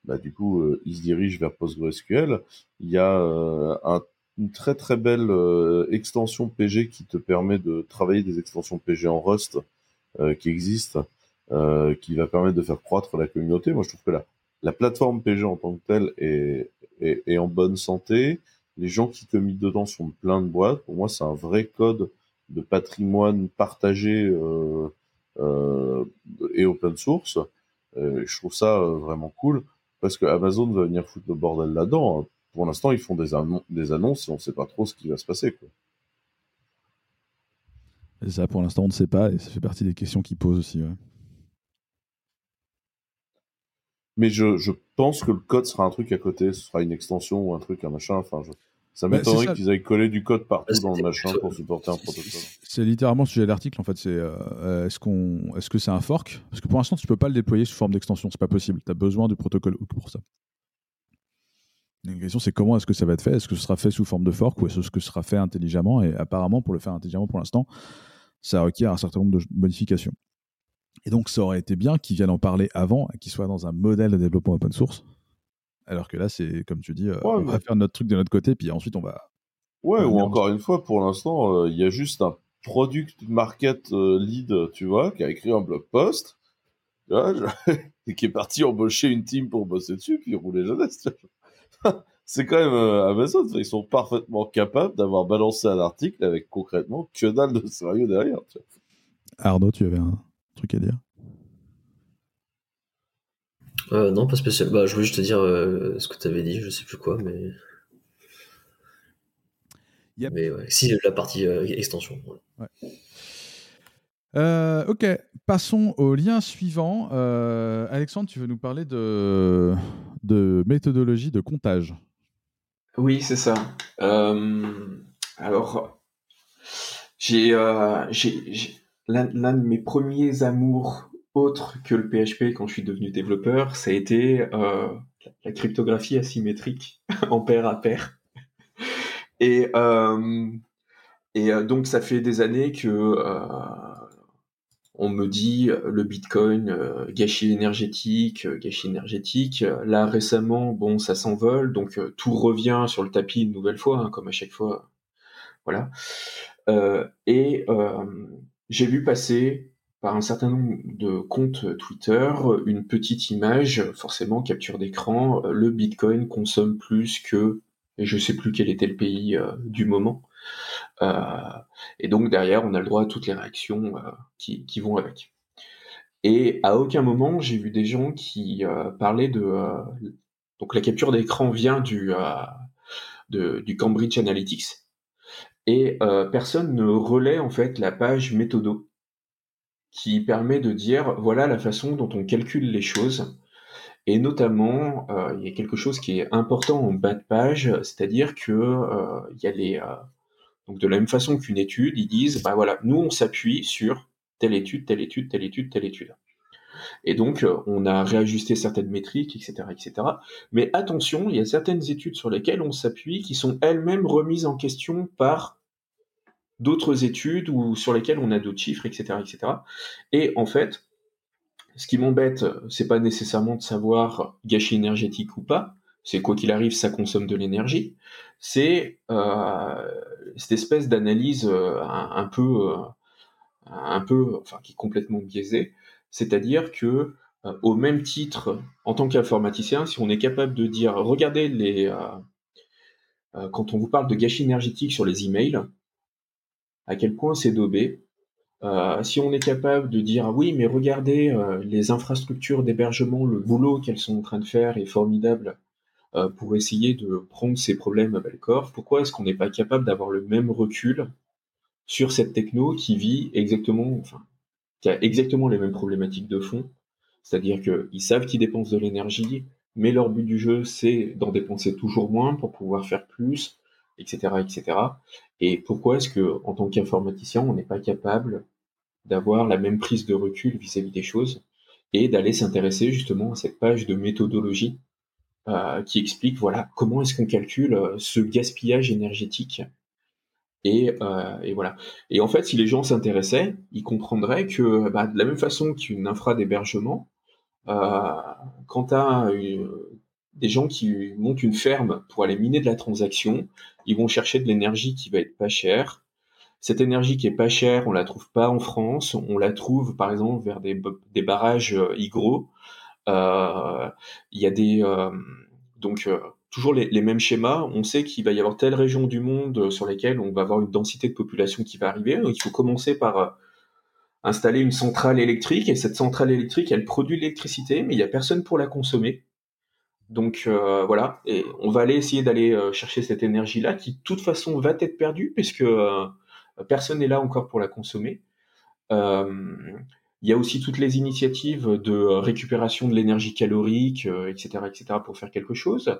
bah, du coup, il se dirige vers PostgreSQL. Il y a un, une très très belle extension PG qui te permet de travailler des extensions PG en Rust qui existent, qui va permettre de faire croître la communauté. Moi, je trouve que la, la plateforme PG en tant que telle est, est, en bonne santé. Les gens qui commitent dedans sont plein de boîtes. Pour moi, c'est un vrai code de patrimoine partagé euh, euh, et open source. Euh, je trouve ça vraiment cool parce que Amazon va venir foutre le bordel là-dedans. Pour l'instant, ils font des, annon des annonces et on ne sait pas trop ce qui va se passer. Quoi. Et ça, pour l'instant, on ne sait pas et ça fait partie des questions qu'ils posent aussi. Ouais. Mais je, je, pense que le code sera un truc à côté, ce sera une extension ou un truc, un machin. Enfin, je, ça bah, m'étonnerait bah, qu'ils aient collé du code partout dans le machin pour supporter un protocole. C'est littéralement le sujet de l'article en fait. C'est euh, est-ce qu'on, est-ce que c'est un fork? Parce que pour l'instant, tu peux pas le déployer sous forme d'extension. C'est pas possible. Tu as besoin du protocole hook pour ça. La question, c'est comment est-ce que ça va être fait? Est-ce que ce sera fait sous forme de fork ou est-ce que ce sera fait intelligemment? Et apparemment, pour le faire intelligemment pour l'instant, ça requiert un certain nombre de modifications. Et donc, ça aurait été bien qu'ils viennent en parler avant et qu'ils soient dans un modèle de développement open source alors que là, c'est comme tu dis, euh, ouais, on va faire notre truc de notre côté, puis ensuite on va. Ouais, ou encore une fois, pour l'instant, euh, il y a juste un product market euh, lead, tu vois, qui a écrit un blog post, tu vois, *laughs* et qui est parti embaucher une team pour bosser dessus, puis rouler jeunesse. *laughs* *laughs* c'est quand même Amazon, ils sont parfaitement capables d'avoir balancé un article avec concrètement que dalle de sérieux derrière. Tu vois. Arnaud, tu avais un truc à dire? Euh, non, pas spécial. Bah, je voulais juste te dire euh, ce que tu avais dit, je sais plus quoi, mais. Yep. Mais ouais, si, la partie euh, extension. Ouais. Euh, ok, passons au lien suivant. Euh, Alexandre, tu veux nous parler de, méthodologie de comptage? Oui, c'est ça. Euh, alors, j'ai l'un de mes premiers amours autres que le PHP quand je suis devenu développeur, ça a été la cryptographie asymétrique *laughs* en pair à pair. Et, et donc, ça fait des années que on me dit euh, le Bitcoin, euh, gâchis énergétique, euh, gâchis énergétique. Là récemment, bon, ça s'envole, donc tout revient sur le tapis une nouvelle fois, hein, comme à chaque fois. Voilà. et j'ai vu passer par un certain nombre de comptes Twitter une petite image, forcément capture d'écran. Le Bitcoin consomme plus que, et je sais plus quel était le pays du moment. Euh, et donc derrière, on a le droit à toutes les réactions euh, qui, vont avec. Et à aucun moment, j'ai vu des gens qui euh, parlaient de... donc la capture d'écran vient du, du Cambridge Analytics. Et personne ne relaie en fait la page méthodo qui permet de dire voilà la façon dont on calcule les choses. Et notamment, il y a quelque chose qui est important en bas de page, c'est-à-dire que il y a les, donc de la même façon qu'une étude, ils disent, bah voilà, nous on s'appuie sur telle étude, telle étude, telle étude, telle étude. Et donc euh, on a réajusté certaines métriques, etc., etc. Mais attention, il y a certaines études sur lesquelles on s'appuie qui sont elles-mêmes remises en question par d'autres études ou sur lesquelles on a d'autres chiffres, etc., etc. Et en fait, ce qui m'embête, c'est pas nécessairement de savoir gâchis énergétique ou pas, c'est quoi qu'il arrive, ça consomme de l'énergie. C'est euh, cette espèce d'analyse euh, un, peu, euh, un peu, enfin, qui est complètement biaisée. C'est-à-dire que, au même titre, en tant qu'informaticien, si on est capable de dire, regardez les, quand on vous parle de gâchis énergétique sur les emails, à quel point c'est daubé. si on est capable de dire oui, mais regardez les infrastructures d'hébergement, le boulot qu'elles sont en train de faire est formidable pour essayer de prendre ces problèmes à bel. Pourquoi est-ce qu'on n'est pas capable d'avoir le même recul sur cette techno qui vit exactement, enfin, qui a exactement les mêmes problématiques de fond? C'est-à-dire qu'ils savent qu'ils dépensent de l'énergie, mais leur but du jeu, c'est d'en dépenser toujours moins pour pouvoir faire plus, etc., etc. Et pourquoi est-ce que, en tant qu'informaticien, on n'est pas capable d'avoir la même prise de recul vis-à-vis des choses et d'aller s'intéresser justement à cette page de méthodologie euh, qui explique voilà comment est-ce qu'on calcule euh, ce gaspillage énergétique. Et, euh, et, voilà. Et en fait, si les gens s'intéressaient, ils comprendraient que bah, de la même façon qu'une infra d'hébergement, quand tu as des gens qui montent une ferme pour aller miner de la transaction, ils vont chercher de l'énergie qui va être pas chère. Cette énergie qui est pas chère, on la trouve pas en France, on la trouve par exemple vers des, des barrages hydro euh, il y a des euh, donc euh, toujours les, mêmes schémas. On sait qu'il va y avoir telle région du monde sur lesquelles on va avoir une densité de population qui va arriver. Il faut commencer par installer une centrale électrique et cette centrale électrique, elle produit l'électricité, mais il n'y a personne pour la consommer. Donc voilà, et on va aller essayer d'aller chercher cette énergie-là qui de toute façon va être perdue puisque personne n'est là encore pour la consommer. Il y a aussi toutes les initiatives de euh, récupération de l'énergie calorique, etc., euh, etc., pour faire quelque chose.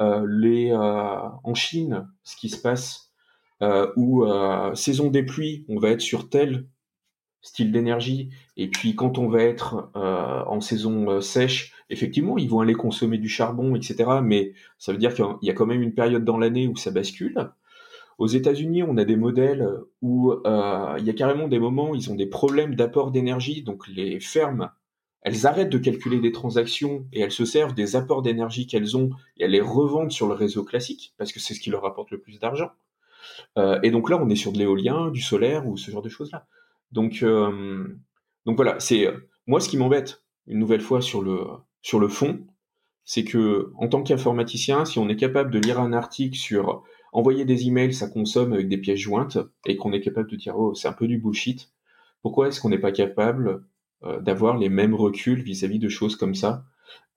Euh, les, en Chine, ce qui se passe, où saison des pluies, on va être sur tel style d'énergie, et puis quand on va être en saison sèche, effectivement, ils vont aller consommer du charbon, etc., mais ça veut dire qu'il y a quand même une période dans l'année où ça bascule. Aux États-Unis, on a des modèles où euh, il y a carrément des moments où ils ont des problèmes d'apport d'énergie, donc les fermes, elles arrêtent de calculer des transactions et elles se servent des apports d'énergie qu'elles ont et elles les revendent sur le réseau classique parce que c'est ce qui leur apporte le plus d'argent. Euh, et donc là, on est sur de l'éolien, du solaire ou ce genre de choses-là. Donc, euh, donc voilà, c'est moi ce qui m'embête une nouvelle fois sur le sur le fond, c'est que en tant qu'informaticien, si on est capable de lire un article sur envoyer des emails, ça consomme avec des pièces jointes, et qu'on est capable de dire, oh, c'est un peu du bullshit. Pourquoi est-ce qu'on n'est pas capable euh, d'avoir les mêmes reculs vis-à-vis de choses comme ça?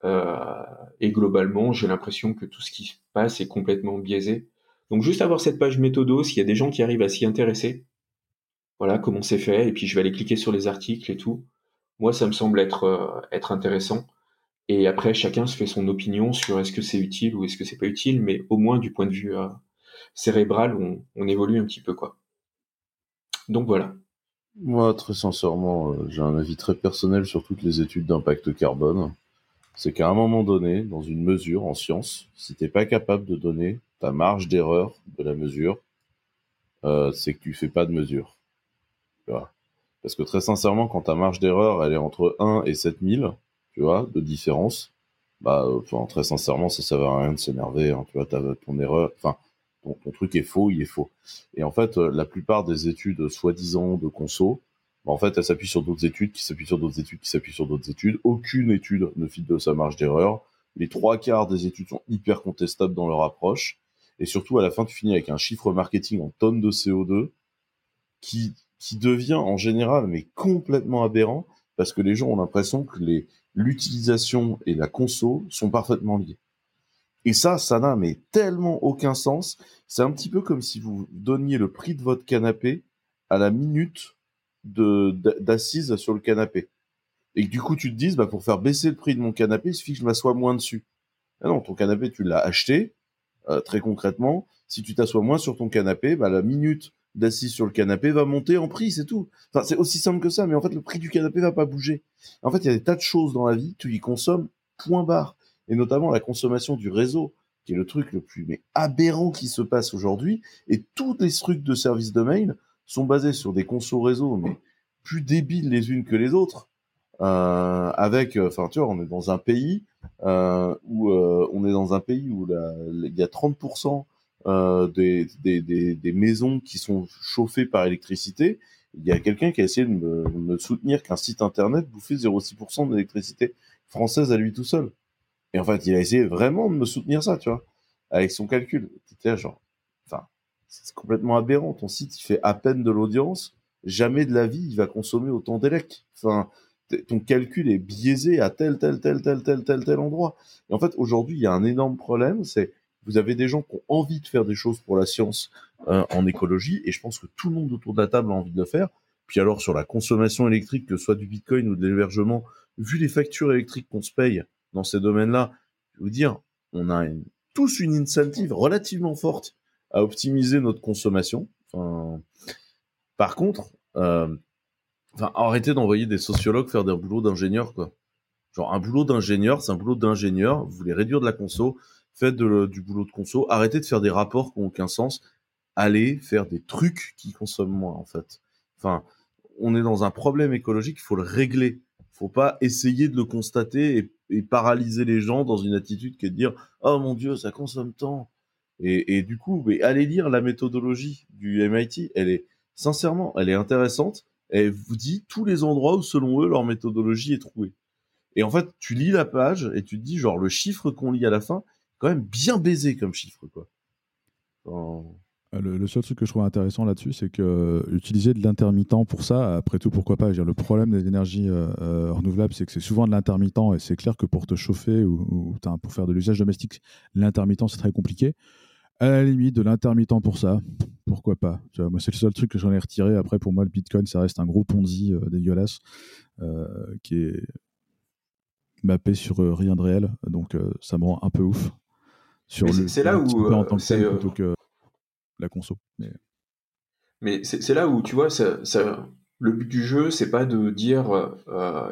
Euh, Et globalement, j'ai l'impression que tout ce qui se passe est complètement biaisé. Donc juste avoir cette page méthodo, s'il y a des gens qui arrivent à s'y intéresser, voilà comment c'est fait, et puis je vais aller cliquer sur les articles et tout. Moi, ça me semble être, être intéressant. Et après, chacun se fait son opinion sur est-ce que c'est utile ou est-ce que c'est pas utile, mais au moins du point de vue cérébral, on, on, évolue un petit peu, quoi. Donc voilà. Moi, très sincèrement, j'ai un avis très personnel sur toutes les études d'impact carbone c'est qu'à un moment donné, dans une mesure en science, si t'es pas capable de donner ta marge d'erreur de la mesure, euh, c'est que tu fais pas de mesure. Parce que très sincèrement, quand ta marge d'erreur, elle est entre 1 et 7000, tu vois, de différence, bah, enfin, très sincèrement, ça, ça va rien de s'énerver, hein, tu vois, ton erreur, enfin, ton, ton, truc est faux, il est faux. Et en fait, euh, la plupart des études soi-disant de conso, en fait, elle s'appuie sur d'autres études, qui s'appuient sur d'autres études, qui s'appuient sur d'autres études. Aucune étude ne fit de sa marge d'erreur. Les trois quarts des études sont hyper contestables dans leur approche. Et surtout, à la fin, tu finis avec un chiffre marketing en tonnes de CO2 qui, qui devient en général, mais complètement aberrant, parce que les gens ont l'impression que l'utilisation et la conso sont parfaitement liées. Et ça, ça n'a mais tellement aucun sens. C'est un petit peu comme si vous donniez le prix de votre canapé à la minute d'assises sur le canapé. Et que du coup, tu te dises, bah, pour faire baisser le prix de mon canapé, il suffit que je m'assoie moins dessus. Ah non, ton canapé, tu l'as acheté, euh, très concrètement. Si tu t'assois moins sur ton canapé, bah, la minute d'assise sur le canapé va monter en prix, c'est tout. Enfin, c'est aussi simple que ça, mais en fait, le prix du canapé va pas bouger. En fait, il y a des tas de choses dans la vie, tu y consommes, point barre. Et notamment la consommation du réseau, qui est le truc le plus aberrant qui se passe aujourd'hui. Et tous les trucs de service de mail sont basés sur des consos réseau, mais plus débiles les unes que les autres. Euh, avec, euh, enfin, tu vois, on est dans un pays euh, où euh, on est dans un pays où il y a 30% euh, des, des, des, des, maisons qui sont chauffées par électricité. Il y a quelqu'un qui a essayé de me, me soutenir qu'un site internet bouffait 0,6% d'électricité française à lui tout seul. Et en fait, il a essayé vraiment de me soutenir ça, tu vois, avec son calcul. C'était genre, c'est complètement aberrant. Ton site, il fait à peine de l'audience. Jamais de la vie, il va consommer autant d'élec. Enfin, ton calcul est biaisé à tel, tel, tel, tel, tel, tel, tel endroit. Et en fait, aujourd'hui, il y a un énorme problème, c'est vous avez des gens qui ont envie de faire des choses pour la science euh, en écologie, et je pense que tout le monde autour de la table a envie de le faire. Puis alors, sur la consommation électrique, que ce soit du bitcoin ou de l'hébergement, vu les factures électriques qu'on se paye dans ces domaines-là, je vais vous dire, on a tous une incentive relativement forte à optimiser notre consommation. Enfin, par contre, euh, enfin, arrêtez d'envoyer des sociologues faire des boulots d'ingénieur, quoi. Genre, un boulot d'ingénieur, c'est un boulot d'ingénieur. Vous voulez réduire de la conso, faites du boulot de conso. Arrêtez de faire des rapports qui n'ont aucun sens. Allez faire des trucs qui consomment moins, en fait. Enfin, on est dans un problème écologique, il faut le régler. Faut pas essayer de le constater et, et, paralyser les gens dans une attitude qui est de dire, oh mon dieu, ça consomme tant. Et, et, du coup, mais allez lire la méthodologie du MIT. Elle est sincèrement, elle est intéressante. Elle vous dit tous les endroits où, selon eux, leur méthodologie est trouvée. Et en fait, tu lis la page et tu te dis, genre, le chiffre qu'on lit à la fin, quand même bien baisé comme chiffre, quoi. Le, seul truc que je trouve intéressant là-dessus, c'est que euh, utiliser de l'intermittent pour ça, après tout, pourquoi pas? Dire, Le problème des énergies euh, renouvelables, c'est que c'est souvent de l'intermittent et c'est clair que pour te chauffer ou, ou pour faire de l'usage domestique, l'intermittent, c'est très compliqué à la limite, de l'intermittent pour ça, pourquoi pas? Tu vois, moi, c'est le seul truc que j'en ai retiré. Après, pour moi, le Bitcoin, ça reste un gros Ponzi euh, dégueulasse euh, qui est mappé sur euh, rien de réel. Donc, ça me rend un peu ouf. C'est là où. en tant que conso. Mais, c'est là où, tu vois, ça, le but du jeu, c'est pas de dire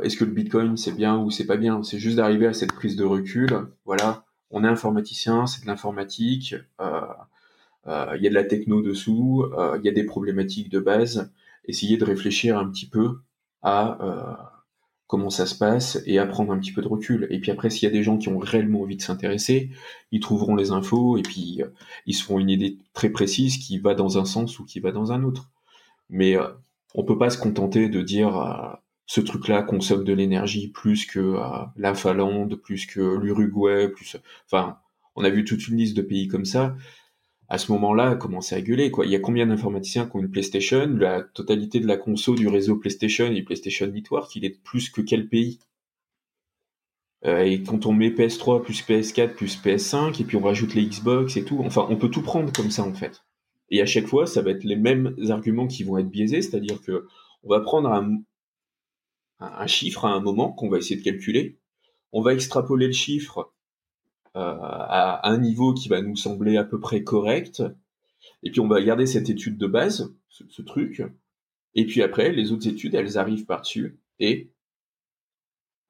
est-ce que le Bitcoin c'est bien ou c'est pas bien. C'est juste d'arriver à cette prise de recul. Voilà on est informaticien, c'est de l'informatique, euh, euh, il y a de la techno dessous, euh, il y a des problématiques de base. Essayer de réfléchir un petit peu à comment ça se passe et à prendre un petit peu de recul. Et puis après, s'il y a des gens qui ont réellement envie de s'intéresser, ils trouveront les infos et puis ils se feront une idée très précise qui va dans un sens ou qui va dans un autre. Mais on peut pas se contenter de dire ce truc-là consomme de l'énergie plus que euh, la Finlande, plus que l'Uruguay, plus. Enfin, on a vu toute une liste de pays comme ça. À ce moment-là, commencer à gueuler. Quoi. Il y a combien d'informaticiens qui ont une PlayStation? La totalité de la conso du réseau PlayStation et PlayStation Network, il est plus que quel pays? Euh, Et quand on met PS3 plus PS4 plus PS5 et puis on rajoute les Xbox et tout, enfin, on peut tout prendre comme ça en fait. Et à chaque fois, ça va être les mêmes arguments qui vont être biaisés, c'est-à-dire que on va prendre un, un chiffre à un moment qu'on va essayer de calculer, on va extrapoler le chiffre à un niveau qui va nous sembler à peu près correct, et puis on va garder cette étude de base, ce, truc, et puis après, les autres études, elles arrivent par-dessus, et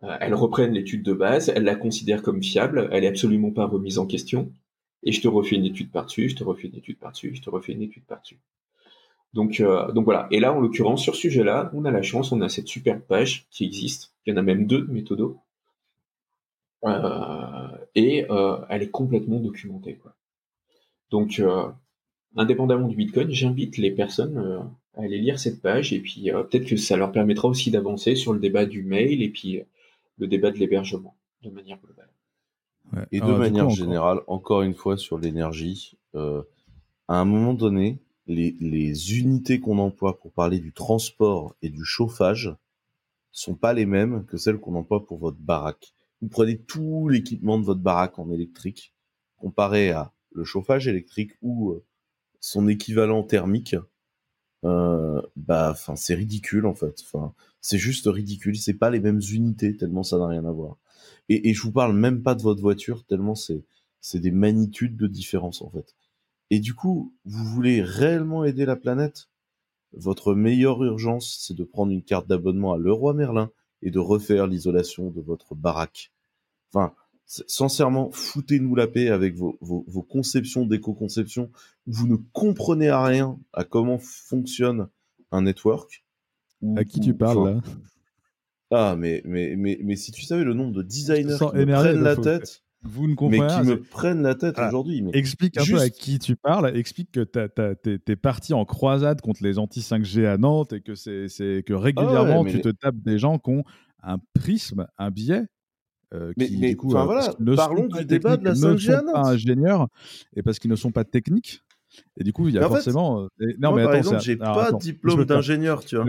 euh, elles reprennent l'étude de base, elles la considèrent comme fiable, elle est absolument pas remise en question, et je te refais une étude par-dessus, je te refais une étude par-dessus, je te refais une étude par-dessus. Donc, euh, donc voilà. Et là, en l'occurrence, sur ce sujet-là, on a la chance, on a cette superbe page qui existe. Il y en a même deux de. Euh, et euh, elle est complètement documentée. Quoi. Donc, euh, indépendamment du Bitcoin, j'invite les personnes à aller lire cette page et puis peut-être que ça leur permettra aussi d'avancer sur le débat du mail et puis le débat de l'hébergement de manière globale. Et de manière générale, encore une fois sur l'énergie, à un moment donné, les, unités qu'on emploie pour parler du transport et du chauffage sont pas les mêmes que celles qu'on emploie pour votre baraque. Vous prenez tout l'équipement de votre baraque en électrique, comparé à le chauffage électrique ou euh, son équivalent thermique, euh, bah, c'est ridicule en fait. Enfin, c'est juste ridicule. C'est pas les mêmes unités tellement ça n'a rien à voir. Et, et je vous parle même pas de votre voiture tellement c'est c'est des magnitudes de différence en fait. Et du coup, vous voulez réellement aider la planète? Votre meilleure urgence, c'est de prendre une carte d'abonnement à Leroy Merlin et de refaire l'isolation de votre baraque. Enfin, sincèrement, foutez-nous la paix avec vos, vos, conceptions d'éco-conception. Vous ne comprenez à rien à comment fonctionne un network. à qui tu parles là? Ah, mais, mais, mais, mais si tu savais le nombre de designers qui me prennent la tête. Vous ne comprenez Mais qui me prennent la tête aujourd'hui. Explique un peu à qui tu parles. Explique que tu es, parti en croisade contre les anti-5G à Nantes et que, c'est, que régulièrement tu te tapes des gens qui ont un prisme, un biais. Euh, mais, du coup, euh, voilà, parlons du débat de la 5G à Nantes. pas ingénieurs et parce qu'ils ne sont pas techniques. Et du coup, il y a forcément. Euh, non, mais par exemple, j'ai pas de diplôme d'ingénieur, tu vois.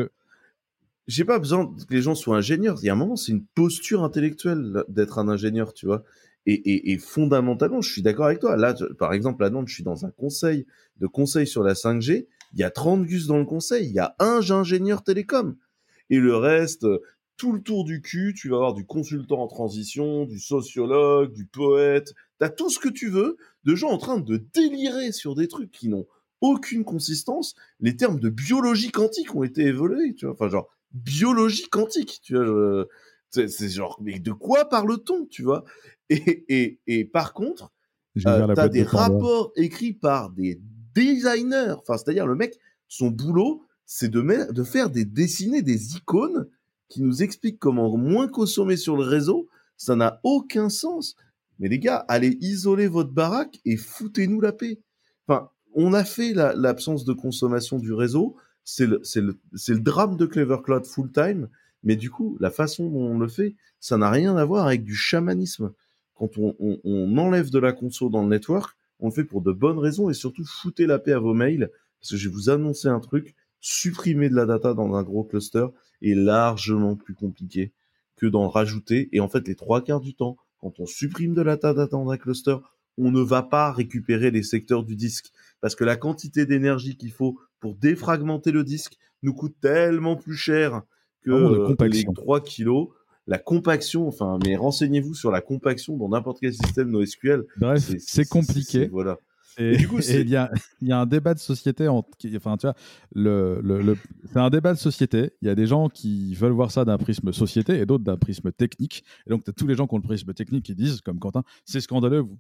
J'ai pas besoin que les gens soient ingénieurs. Il y a un moment, c'est une posture intellectuelle d'être un ingénieur, tu vois. Et, fondamentalement, je suis d'accord avec toi. Là, par exemple, à Nantes, je suis dans un conseil de conseil sur la 5G. Il y a 30 gus dans le conseil. Il y a un ingénieur télécom. Et le reste, tout le tour du cul, tu vas avoir du consultant en transition, du sociologue, du poète. Tu as tout ce que tu veux de gens en train de délirer sur des trucs qui n'ont aucune consistance. Les termes de biologie quantique ont été évolués, tu vois. Enfin, genre, biologie quantique, tu vois. C'est genre, mais de quoi parle-t-on, tu vois? Et, et, et, par contre, euh, t'as des rapports écrits par des designers. Enfin, c'est-à-dire le mec, son boulot, c'est de, de faire des dessiner des icônes qui nous expliquent comment moins consommer sur le réseau. Ça n'a aucun sens. Mais les gars, allez isoler votre baraque et foutez-nous la paix. Enfin, on a fait l'absence de consommation du réseau. C'est le, le, le drame de Clever Cloud full time. Mais du coup, la façon dont on le fait, ça n'a rien à voir avec du chamanisme. Quand on, enlève de la console dans le network, on le fait pour de bonnes raisons et surtout foutez la paix à vos mails parce que je vais vous annoncer un truc. Supprimer de la data dans un gros cluster est largement plus compliqué que d'en rajouter. Et en fait, les trois quarts du temps, quand on supprime de la data dans un cluster, on ne va pas récupérer les secteurs du disque parce que la quantité d'énergie qu'il faut pour défragmenter le disque nous coûte tellement plus cher que euh, les 3 kilos. La compaction, enfin, mais renseignez-vous sur la compaction dans n'importe quel système NoSQL. Bref, c'est compliqué. Voilà. Et, du coup, *laughs* il y a, y a, un débat de société. enfin, tu vois, le, le, c'est un débat de société. Il y a des gens qui veulent voir ça d'un prisme société et d'autres d'un prisme technique. Et donc, tu as tous les gens qui ont le prisme technique qui disent, comme Quentin, c'est scandaleux, vous,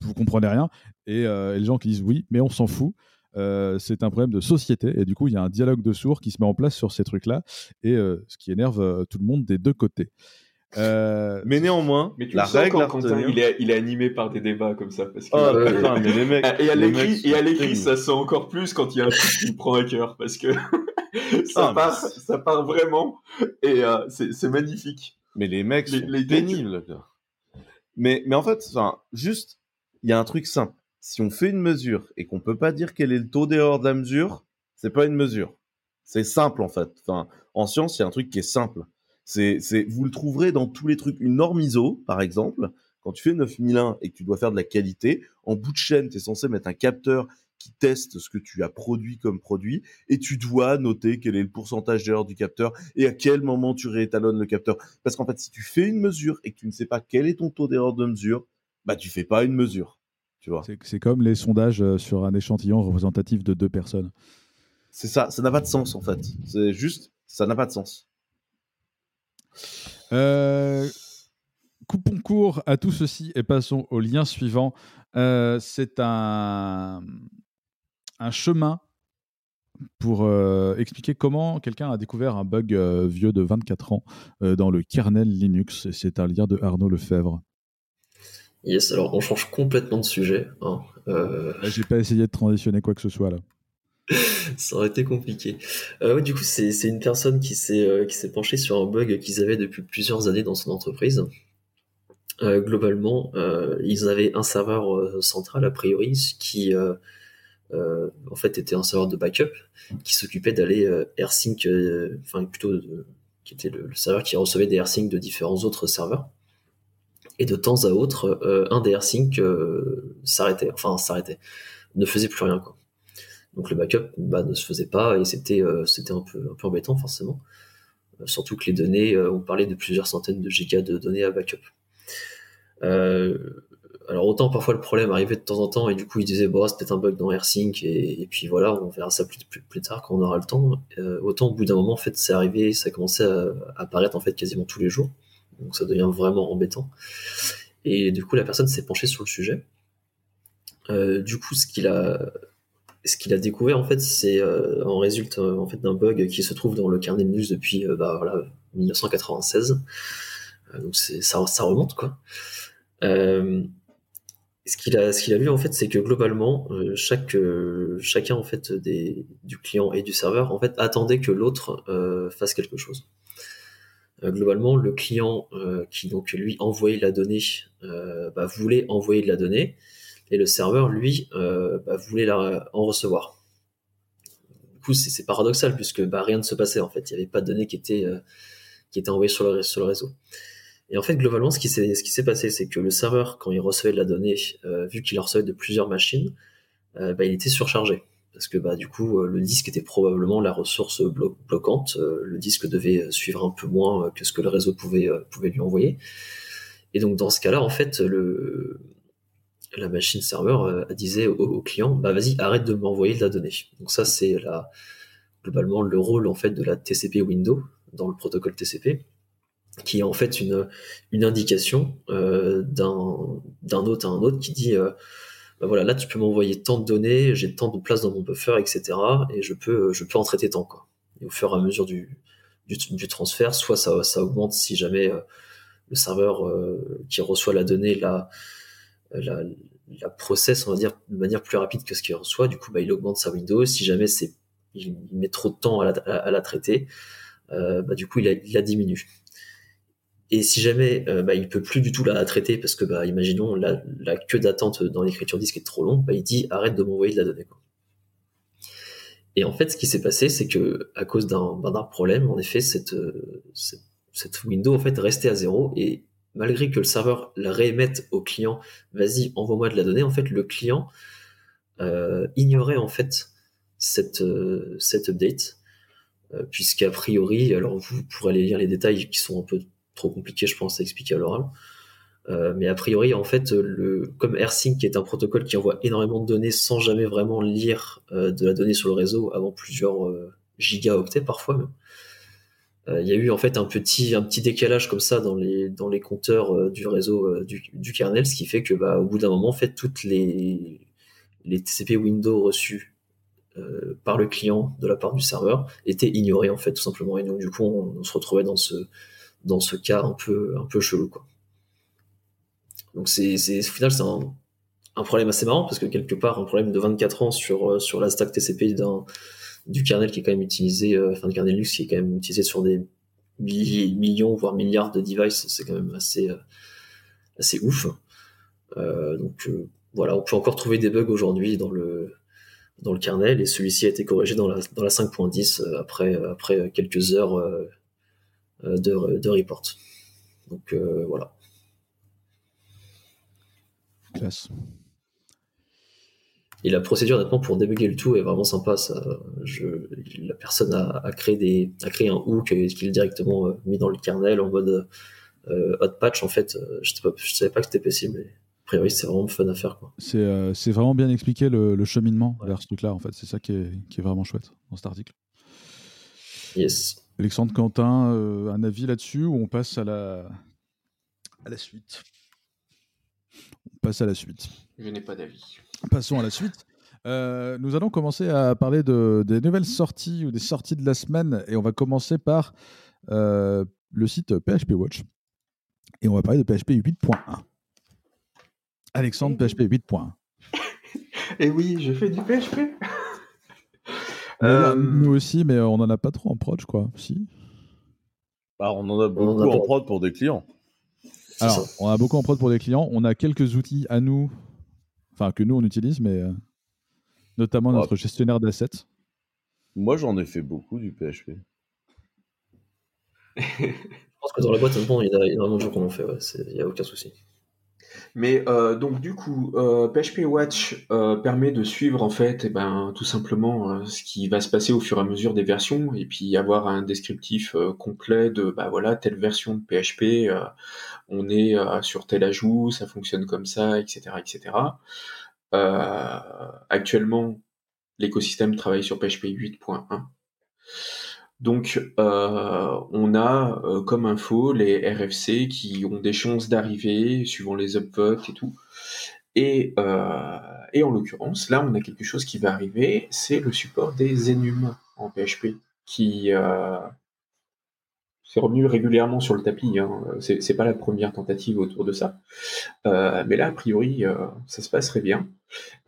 vous comprenez rien. Et, euh, et, les gens qui disent oui, mais on s'en fout. Euh, c'est un problème de société et du coup il y a un dialogue de sourds qui se met en place sur ces trucs-là et euh, ce qui énerve euh, tout le monde des deux côtés. *laughs* mais néanmoins, mais tu la règle quand il, est, il est animé par des débats comme ça. Parce que, oh, mais les mecs, *laughs* et à l'écrit, et à l'écrit, ça sent encore plus quand il y a un truc qui me prend à cœur parce que *laughs* ça, ah, part, ça part vraiment et c'est magnifique. Mais les mecs sont les, pénibles. Mais, mais en fait, juste, il y a un truc simple si on fait une mesure et qu'on peut pas dire quel est le taux d'erreur de la mesure, c'est pas une mesure. C'est simple en fait. En science, il y a un truc qui est simple. C'est, c'est, vous le trouverez dans tous les trucs. Une norme ISO, par exemple, quand tu fais 9001 et que tu dois faire de la qualité, en bout de chaîne, tu es censé mettre un capteur qui teste ce que tu as produit comme produit et tu dois noter quel est le pourcentage d'erreur du capteur et à quel moment tu réétalonnes le capteur. Parce qu'en fait, si tu fais une mesure et que tu ne sais pas quel est ton taux d'erreur de mesure, bah tu fais pas une mesure. Tu vois. C'est comme les sondages euh, sur un échantillon représentatif de deux personnes. C'est ça, ça n'a pas de sens en fait. C'est juste, ça n'a pas de sens. Euh, coupons court à tout ceci et passons au lien suivant. Euh, c'est un, un chemin pour euh, expliquer comment quelqu'un a découvert un bug vieux de 24 ans dans le kernel Linux. C'est un lien de Arnaud Lefebvre. Yes, alors on change complètement de sujet. Hein. J'ai pas essayé de transitionner quoi que ce soit là. *laughs* Ça aurait été compliqué. ouais, du coup, c'est une personne qui s'est penchée sur un bug qu'ils avaient depuis plusieurs années dans son entreprise. Euh, globalement, euh, ils avaient un serveur euh, central a priori qui en fait était un serveur de backup qui s'occupait d'aller AirSync, enfin plutôt qui était le, serveur qui recevait des AirSync de différents autres serveurs. Et de temps à autre, un des AirSync s'arrêtait, enfin s'arrêtait, ne faisait plus rien. Donc le backup bah, ne se faisait pas et c'était c'était un peu embêtant forcément. surtout que les données, on parlait de plusieurs centaines de gigas de données à backup. Euh, alors autant parfois le problème arrivait de temps en temps et du coup il disait bon c'est peut-être un bug dans AirSync et, et, puis voilà on verra ça plus, tard quand on aura le temps. Euh, autant au bout d'un moment en fait c'est arrivé, ça a commencé à, apparaître en fait quasiment tous les jours, donc ça devient vraiment embêtant. Et du coup la personne s'est penchée sur le sujet. Euh, du coup ce qu'il a découvert en fait c'est euh, en résulte en fait d'un bug qui se trouve dans le kernel Linux depuis bah, voilà 1996. donc ça, remonte quoi. Euh, ce qu'il a, vu en fait, c'est que globalement, euh, euh, chacun en fait du client et du serveur en fait attendait que l'autre fasse quelque chose. Globalement, le client qui donc lui envoyait la donnée bah, voulait envoyer de la donnée et le serveur lui bah, voulait la, en recevoir. Du coup, c'est, paradoxal puisque bah, rien ne se passait en fait. Il n'y avait pas de données qui étaient envoyées sur le, réseau. Et en fait, globalement, ce qui s'est, passé, c'est que le serveur, quand il recevait de la donnée, euh, vu qu'il la recevait de plusieurs machines, euh, il était surchargé. Parce que bah, du coup, euh, le disque était probablement la ressource bloquante. le disque devait suivre un peu moins que ce que le réseau pouvait, lui envoyer. Et donc, dans ce cas-là, en fait, la machine serveur disait au, client, bah vas-y, arrête de m'envoyer de la donnée. Donc ça, c'est globalement le rôle en fait de la TCP window dans le protocole TCP qui est en fait une, indication euh, d'un autre à un autre qui dit euh, bah voilà là tu peux m'envoyer tant de données j'ai tant de place dans mon buffer etc et je peux je peux en traiter tant quoi. Et au fur et à mesure du, transfert soit ça, augmente si jamais euh, le serveur euh, qui reçoit la donnée la, la la process de manière plus rapide que ce qu'il reçoit du coup bah, il augmente sa window. Si jamais c'est il, met trop de temps à la, traiter bah, du coup il la diminue et si jamais euh, bah, il peut plus du tout la traiter parce que, bah, imaginons, la, queue d'attente dans l'écriture disque est trop longue, bah, il dit arrête de m'envoyer de la donnée. Et en fait, ce qui s'est passé, c'est que à cause d'un problème, en effet, cette, cette, cette, window en fait restait à zéro et malgré que le serveur la réémette au client, vas-y, envoie-moi de la donnée, en fait, le client euh, ignorait en fait cette, euh, cette update, euh, puisqu'a priori, alors vous pourrez aller lire les détails qui sont un peu trop compliqué, je pense, à expliquer à l'oral. Euh, mais a priori, en fait, comme AirSync qui est un protocole qui envoie énormément de données sans jamais vraiment lire euh, de la donnée sur le réseau avant plusieurs euh, gigaoctets parfois même. Il y a eu en fait un petit, décalage comme ça dans les, compteurs du réseau du, kernel, ce qui fait que bah, au bout d'un moment, en fait, toutes les, TCP windows reçus par le client de la part du serveur étaient ignorées en fait tout simplement. Et donc du coup, on se retrouvait dans ce, dans ce cas un peu, un peu chelou, quoi. Donc c'est, au final, c'est un, problème assez marrant parce que quelque part, un problème de 24 ans sur, euh, sur la stack TCP du kernel qui est quand même utilisé, euh, enfin, le kernel Linux qui est quand même utilisé sur des millions, voire milliards de devices, c'est quand même assez, euh, assez ouf. Donc, voilà, on peut encore trouver des bugs aujourd'hui dans le, dans le kernel et celui-ci a été corrigé dans la, dans la 5.10 après, après quelques heures de, de report. Donc euh, voilà. Classe. Et la procédure, honnêtement, pour débugger le tout est vraiment sympa. Ça, je, la personne a, a créé des, a créé un hook qui est directement euh, mis dans le kernel en mode euh, hot patch. En fait, euh, je ne savais pas que c'était possible. Mais a priori, c'est vraiment fun à faire. C'est, euh, vraiment bien expliqué le, le cheminement vers ce truc-là. En fait, c'est ça qui est, qui est vraiment chouette dans cet article. Yes. Alexandre Quentin, euh, un avis là-dessus ou on passe à la, à la suite? On passe à la suite. Je n'ai pas d'avis. Passons à la suite. Euh, nous allons commencer à parler de, des nouvelles sorties ou des sorties de la semaine et on va commencer par euh, le site PHP Watch et on va parler de PHP 8.1. Alexandre, PHP 8.1. Et oui, je fais du PHP. Euh, Nous aussi, mais on n'en a pas trop en prod, je crois. Si. Bah, on en a en beaucoup a en prod pour des clients. Alors, ça. on a beaucoup en prod pour des clients. On a quelques outils à nous, enfin que nous on utilise, mais euh, notamment Ouais. notre gestionnaire d'assets. Moi, j'en ai fait beaucoup du PHP. *laughs* Je pense que dans la boîte, il y a énormément de gens qui en fait. Il n'y a aucun souci. Mais euh, donc du coup, euh, PHP Watch euh, permet de suivre en fait, eh ben, tout simplement euh, ce qui va se passer au fur et à mesure des versions, et puis avoir un descriptif euh, complet de bah voilà telle version de PHP, euh, on est sur tel ajout, ça fonctionne comme ça, etc., etc. Actuellement, l'écosystème travaille sur PHP 8.1. Donc, euh, on a euh, comme info les RFC qui ont des chances d'arriver suivant les upvotes et tout. Et, euh, et en l'occurrence, là, on a quelque chose qui va arriver, c'est le support des enum en PHP, qui c'est revenu régulièrement sur le tapis. Hein. C'est, pas la première tentative autour de ça, mais là, a priori, ça se passerait bien.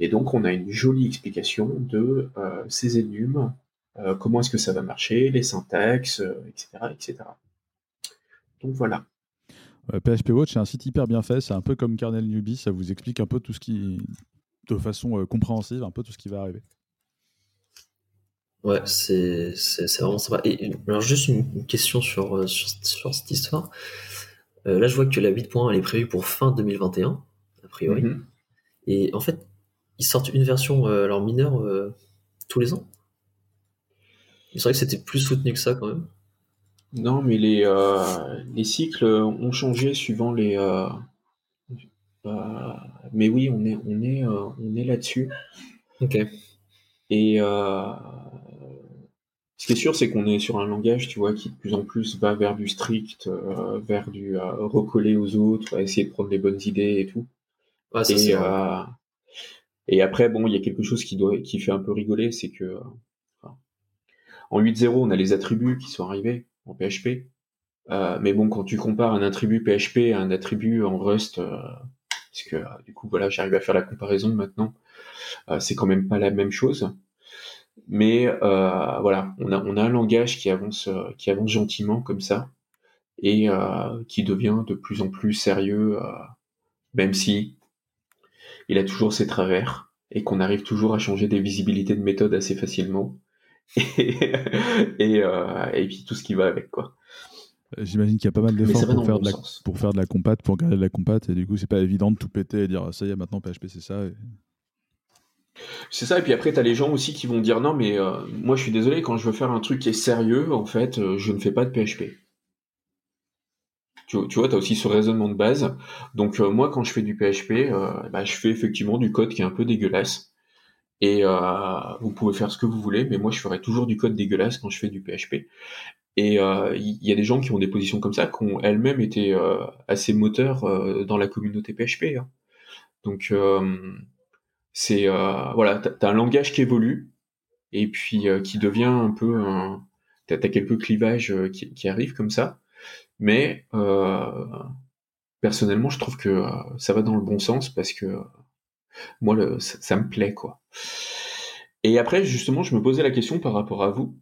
Et donc, on a une jolie explication de euh, ces enum, euh, comment est-ce que ça va marcher, les syntaxes, euh, etc., etc. Donc voilà. Euh, PHP Watch, c'est un site hyper bien fait. C'est un peu comme Kernel Newbie. Ça vous explique un peu tout ce qui, de façon euh, compréhensive, un peu tout ce qui va arriver. Ouais, c'est c'est- c'est vraiment sympa. Et alors, juste une question sur, euh, sur, sur cette histoire. Euh, là, je vois que la 8.1 elle est prévue pour fin 2021, a priori. Mhm. Et en fait, ils sortent une version euh, alors mineure euh, tous les ans? Il serait que c'était plus soutenu que ça quand même. Non, mais les, euh, les cycles ont changé suivant les. euh, euh, mais oui, on est, on est, on est là-dessus. Ok. Et ce qui est sûr, c'est qu'on est sur un langage, tu vois, qui de plus en plus va vers du strict, vers du recoller aux autres, essayer de prendre les bonnes idées et tout. Ouais, ça, Et, et après, bon, il y a quelque chose qui, doit, qui fait un peu rigoler, c'est que en 8.0, on a les attributs qui sont arrivés en PHP. Euh, mais bon, quand tu compares un attribut PHP à un attribut en Rust, euh, parce que euh, du coup, voilà, j'arrive à faire la comparaison maintenant, euh, c'est quand même pas la même chose. Mais voilà, on a, on a un langage qui avance, qui avance gentiment comme ça, et qui devient de plus en plus sérieux, même si il a toujours ses travers et qu'on arrive toujours à changer des visibilités de méthode assez facilement. *laughs* Et, et, euh, et puis tout ce qui va avec quoi. Euh, J'imagine qu'il y a pas mal d'efforts pour, faire bon de la- sens. pour faire de la compat, pour garder de la compat, et du coup, c'est pas évident de tout péter et dire ah, ça y est, maintenant PHP c'est ça. et- C'est ça, et puis après, tu as les gens aussi qui vont dire non, mais euh, moi je suis désolé, quand je veux faire un truc qui est sérieux, en fait, euh, je ne fais pas de PHP. Tu, tu vois, tu as aussi ce raisonnement de base. Donc, euh, moi, quand je fais du PHP, bah, je fais effectivement du code qui est un peu dégueulasse. Et euh, vous pouvez faire ce que vous voulez, mais moi, je ferai toujours du code dégueulasse quand je fais du PHP. Et euh, il y, a des gens qui ont des positions comme ça, qui ont elles-mêmes été euh, assez moteurs euh, dans la communauté PHP. hein. Donc, euh, c'est voilà, t'as un langage qui évolue et puis qui devient un peu un. T'as quelques clivages qui, qui arrivent comme ça, mais personnellement, je trouve que ça va dans le bon sens parce que moi, le, ça, ça me plaît quoi. Et après, justement, je me posais la question par rapport à vous.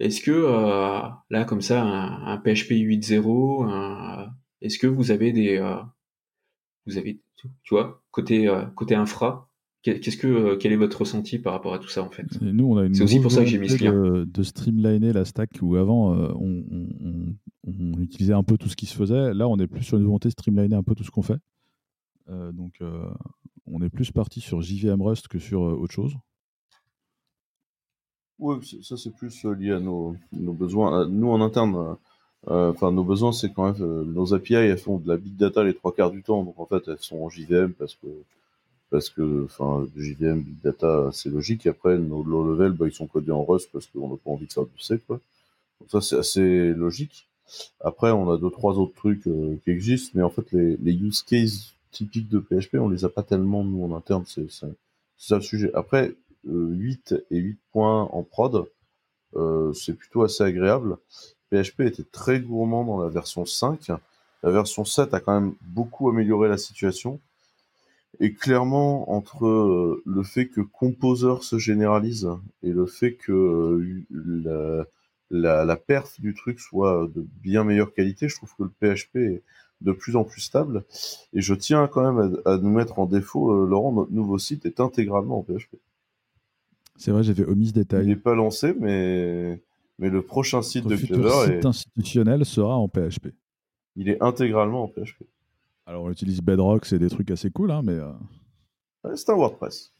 Est-ce que euh, là, comme ça, un, un PHP 8.0, un- est-ce que vous avez des, euh, vous avez, tu vois, côté euh, côté infra, qu'est- qu'est-ce que quel est votre ressenti par rapport à tout ça en fait? Et nous, on a une C'est aussi pour ça que j'ai mis ce de, de streamliner la stack où avant, euh, on, on- on- on utilisait un peu tout ce qui se faisait. Là, on est plus sur une volonté de streamliner un peu tout ce qu'on fait. Euh, donc, euh, on est plus parti sur JVM Rust que sur autre chose? Oui, ça c'est plus lié à nos, besoins. Nous en interne, enfin nos besoins, c'est quand même nos API, elles font de la big data les trois quarts du temps, donc en fait elles sont en JVM parce que parce que JVM big data c'est logique. Après nos low level, bah, ils sont codés en Rust parce qu'on n'a pas envie de faire du C quoi. Donc ça c'est assez logique. Après on a deux trois autres trucs qui existent, mais en fait les, les use cases typiques de PHP, on les a pas tellement nous en interne. C'est ça le sujet. Après 8 et 8 points en prod, euh, c'est plutôt assez agréable. PHP était très gourmand dans la version 5. La version 7 a quand même beaucoup amélioré la situation. Et clairement, entre euh, le fait que Composer se généralise et le fait que euh, la, la, perf du truc soit de bien meilleure qualité, je trouve que le PHP est de plus en plus stable. Et je tiens quand même à, nous mettre en défaut, Laurent, notre nouveau site est intégralement en PHP. C'est vrai, j'avais omis ce détail. Il n'est pas lancé, mais, mais le prochain site de Clever. Le site institutionnel sera en PHP. Il est intégralement en PHP. Alors, on utilise Bedrock, c'est des trucs assez cool, hein, mais. Euh, c'est un WordPress.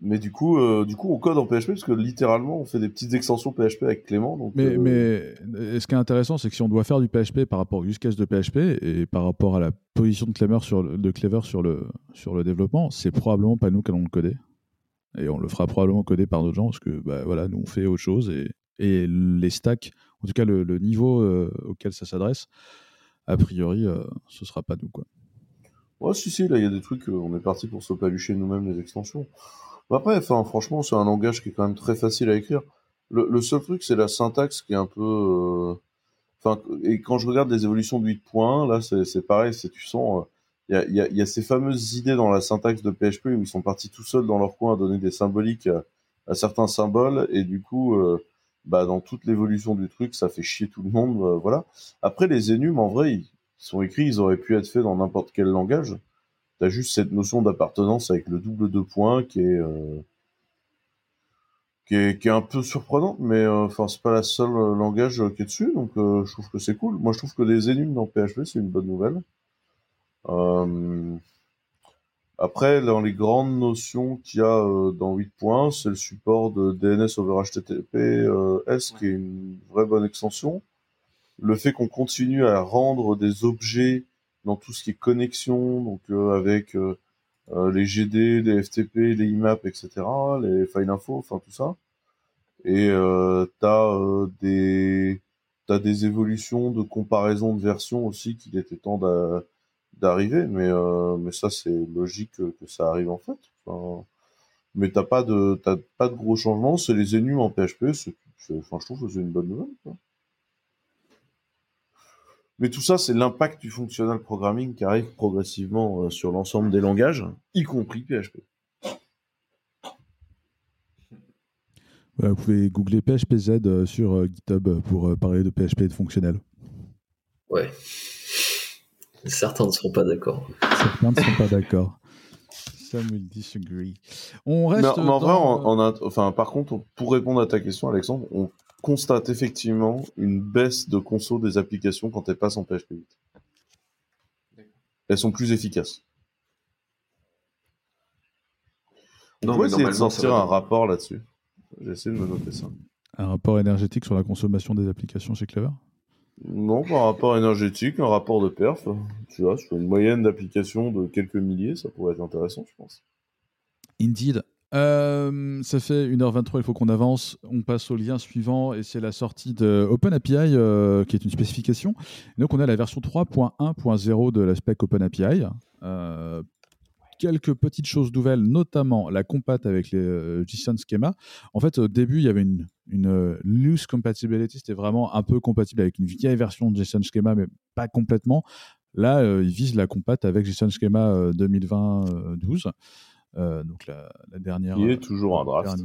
Mais du coup, euh, du coup, on code en PHP parce que littéralement, on fait des petites extensions PHP avec Clément. Donc, mais, euh, mais ce qui est intéressant, c'est que si on doit faire du PHP par rapport au use case de PHP et par rapport à la position de Clever sur le, de Clever sur le, sur le développement, c'est probablement pas nous qui allons le coder. Et on le fera probablement coder par d'autres gens parce que bah, voilà, nous on fait autre chose et, et les stacks, en tout cas le, niveau euh, auquel ça s'adresse, a priori, euh, ce sera pas nous quoi. Ouais, si, si, là il y a des trucs, euh, on est parti pour se palucher nous-mêmes les extensions. Après, enfin, franchement, c'est un langage qui est quand même très facile à écrire. Le, seul truc, c'est la syntaxe qui est un peu. Enfin, et quand je regarde les évolutions de 8.1, là, c'est pareil, c'est tu sens il y a, ces fameuses idées dans la syntaxe de PHP où ils sont partis tout seuls dans leur coin à donner des symboliques à, certains symboles et du coup euh, bah dans toute l'évolution du truc ça fait chier tout le monde euh, voilà après les énums en vrai ils sont écrits ils auraient pu être faits dans n'importe quel langage t'as juste cette notion d'appartenance avec le double de points qui est euh, qui est, qui est un peu surprenante, mais enfin c'est pas la seule langage qui est dessus, donc je trouve que c'est cool. Moi je trouve que les énums dans PHP c'est une bonne nouvelle. Euh, après, dans les grandes notions qu'il y a euh, dans 8 points, c'est le support de DNS over HTTPS euh, qui est une vraie bonne extension. Le fait qu'on continue à rendre des objets dans tout ce qui est connexion, donc avec les GD, les FTP, les IMAP, etc., les file info, enfin tout ça. Et euh, t'as des t'as des évolutions de comparaison de versions aussi qu'il était temps d'arriver, mais, euh, mais ça, c'est logique que, ça arrive en fait. mais t'as pas de t'as pas de gros changements, c'est les ennemis en PHP, enfin, je trouve que c'est une bonne nouvelle. Mais tout ça, c'est l'impact du functional programming qui arrive progressivement euh, sur l'ensemble des langages, y compris PHP. vous pouvez googler PHPZ euh, sur GitHub pour parler de PHP et de fonctionnel. Ouais. Certains ne seront pas d'accord. Certains ne seront pas d'accord. Some will disagree. On reste. Mais, en vrai, on, a, enfin, par contre, pour répondre à ta question, Alexandre, on constate effectivement une baisse de conso des applications quand elles passent en PHP 8. Elles sont plus efficaces. On non, essayer de sortir un rapport là-dessus. J'essaie de me noter ça. Un rapport énergétique sur la consommation des applications chez Clever? Non, par rapport énergétique, un rapport de perf. Tu vois, sur une moyenne d'application de quelques milliers, ça pourrait être intéressant, je pense. Indeed. Euh, ça fait 1h23, il faut qu'on avance. On passe au lien suivant et c'est la sortie de OpenAPI euh, qui est une spécification. donc on a la version 3.1.0 de la spec OpenAPI. Euh, quelques petites choses nouvelles, notamment la compat avec les euh, JSON schema. En fait, au début, il y avait une, une euh, loose compatibility, c'était vraiment un peu compatible avec une vieille version de JSON schema, mais pas complètement. Là, euh, ils visent la compat avec JSON schema 2020-12. Donc la, dernière. Il est toujours un draft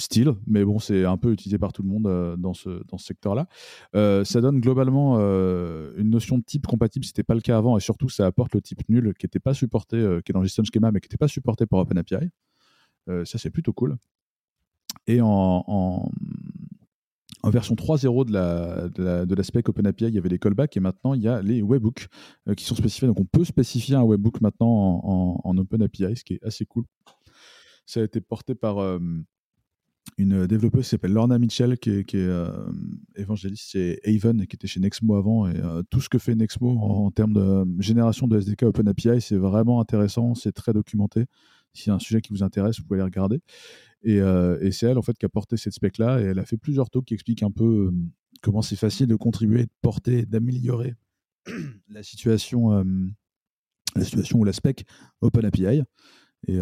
style, mais bon, c'est un peu utilisé par tout le monde euh, dans ce, dans ce secteur-là. Euh, ça donne globalement euh, une notion de type compatible, ce n'était pas le cas avant, et surtout, ça apporte le type nul qui n'était pas supporté, qui est dans JSON Schema, mais qui n'était pas supporté par OpenAPI. ça, c'est plutôt cool. Et en, en version 3.0 de la, OpenAPI, il y avait les callbacks et maintenant il y a les webhooks euh, qui sont spécifiés. Donc on peut spécifier un webhook maintenant en, en, OpenAPI, ce qui est assez cool. Ça a été porté par euh, une développeuse qui s'appelle Lorna Mitchell, qui est, euh, évangéliste chez Haven qui était chez Nexmo avant. Et tout ce que fait Nexmo en, en, termes de génération de SDK OpenAPI, c'est vraiment intéressant, c'est très documenté. Si a un sujet qui vous intéresse, vous pouvez aller regarder. Euh, et, c'est elle en fait qui a porté cette spec là et elle a fait plusieurs talks qui expliquent un peu euh, comment c'est facile de contribuer, de porter, d'améliorer *clears throat* la situation, euh, la situation ou la spec OpenAPI. Et,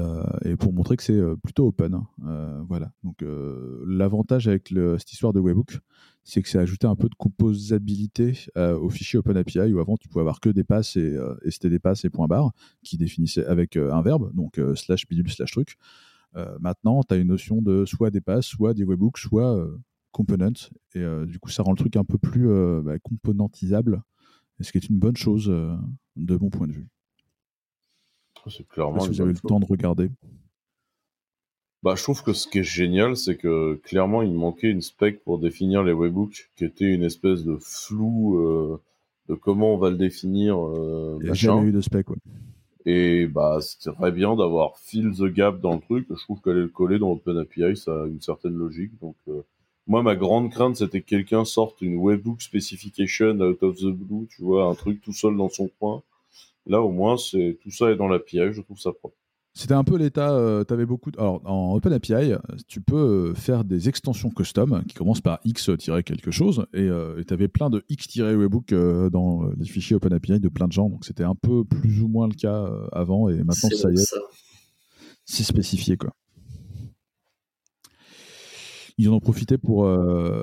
et pour montrer que c'est plutôt open. Hein. voilà. Donc l'avantage avec cette histoire de Webhook, c'est que c'est ajouté un peu de composabilité au fichier OpenAPI où avant tu pouvais avoir que des passes et, et c'était des passes et point barre qui définissaient avec un verbe, donc slash bidule slash truc. Euh, maintenant, tu as une notion de soit des passes, soit des webhooks, soit euh, components. Et euh, du coup, ça rend le truc un peu plus bah, componentisable, ce qui est une bonne chose de mon point de vue. C'est clairement. Si vous avez le temps de regarder? Bah, je trouve que ce qui est génial, c'est que clairement, il manquait une spec pour définir les webhooks, qui était une espèce de flou de comment on va le définir. il n'y a jamais eu de spec, ouais. Et bah, c'est très bien d'avoir fill the gap dans le truc. Je trouve qu'aller le coller dans OpenAPI, ça a une certaine logique. Donc, euh, moi, ma grande crainte, c'était que quelqu'un sorte une webhook specification out of the blue, tu vois, un truc tout seul dans son coin. Là, au moins, c'est tout ça est dans l'API. Je trouve ça propre. C'était un peu l'état. Euh, tu avais beaucoup. Alors, en OpenAPI, tu peux euh, faire des extensions custom qui commencent par x-quelque chose. Et euh, tu avais plein de x-webbook dans les fichiers OpenAPI de plein de gens. Donc, c'était un peu plus ou moins le cas avant. Et maintenant, ça y est. C'est spécifié, quoi. Ils en ont profité pour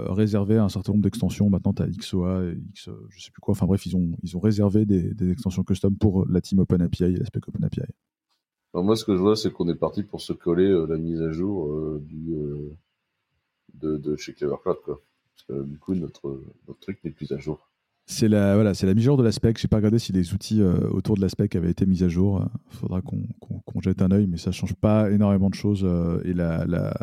réserver un certain nombre d'extensions. Maintenant, tu as XOA et X, je sais plus quoi. Enfin bref, ils ont, ils ont réservé des, des extensions custom pour la team OpenAPI et l'aspect OpenAPI moi, ce que je vois, c'est qu'on est parti pour se coller euh, la mise à jour euh, euh, de, de, chez Clevercloud, quoi. Parce que du coup, notre, notre truc n'est plus à jour. C'est la, voilà, la mise à jour de la spec. J'ai pas regardé si les outils autour de la spec avaient été mis à jour. Il faudra qu'on jette un œil, mais ça change pas énormément de choses. et la, la,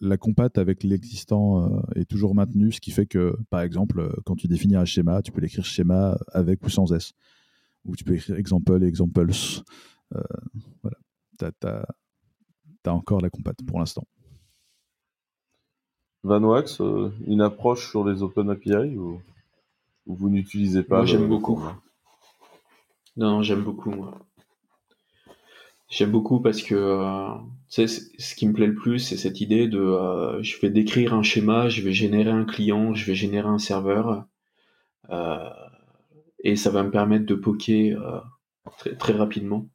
la compat avec l'existant est toujours maintenue, ce qui fait que, par exemple, quand tu définis un schéma, tu peux l'écrire schéma avec ou sans S. Ou tu peux écrire example et examples. Euh, voilà, tu as, encore la compat pour l'instant. VanWax, euh, une approche sur les Open API ou, vous n'utilisez pas Moi, j'aime beaucoup. Non, j'aime beaucoup, moi. J'aime beaucoup parce que euh, ce qui me plaît le plus, c'est cette idée de je vais décrire un schéma, je vais générer un client, je vais générer un serveur, et ça va me permettre de poker très, très rapidement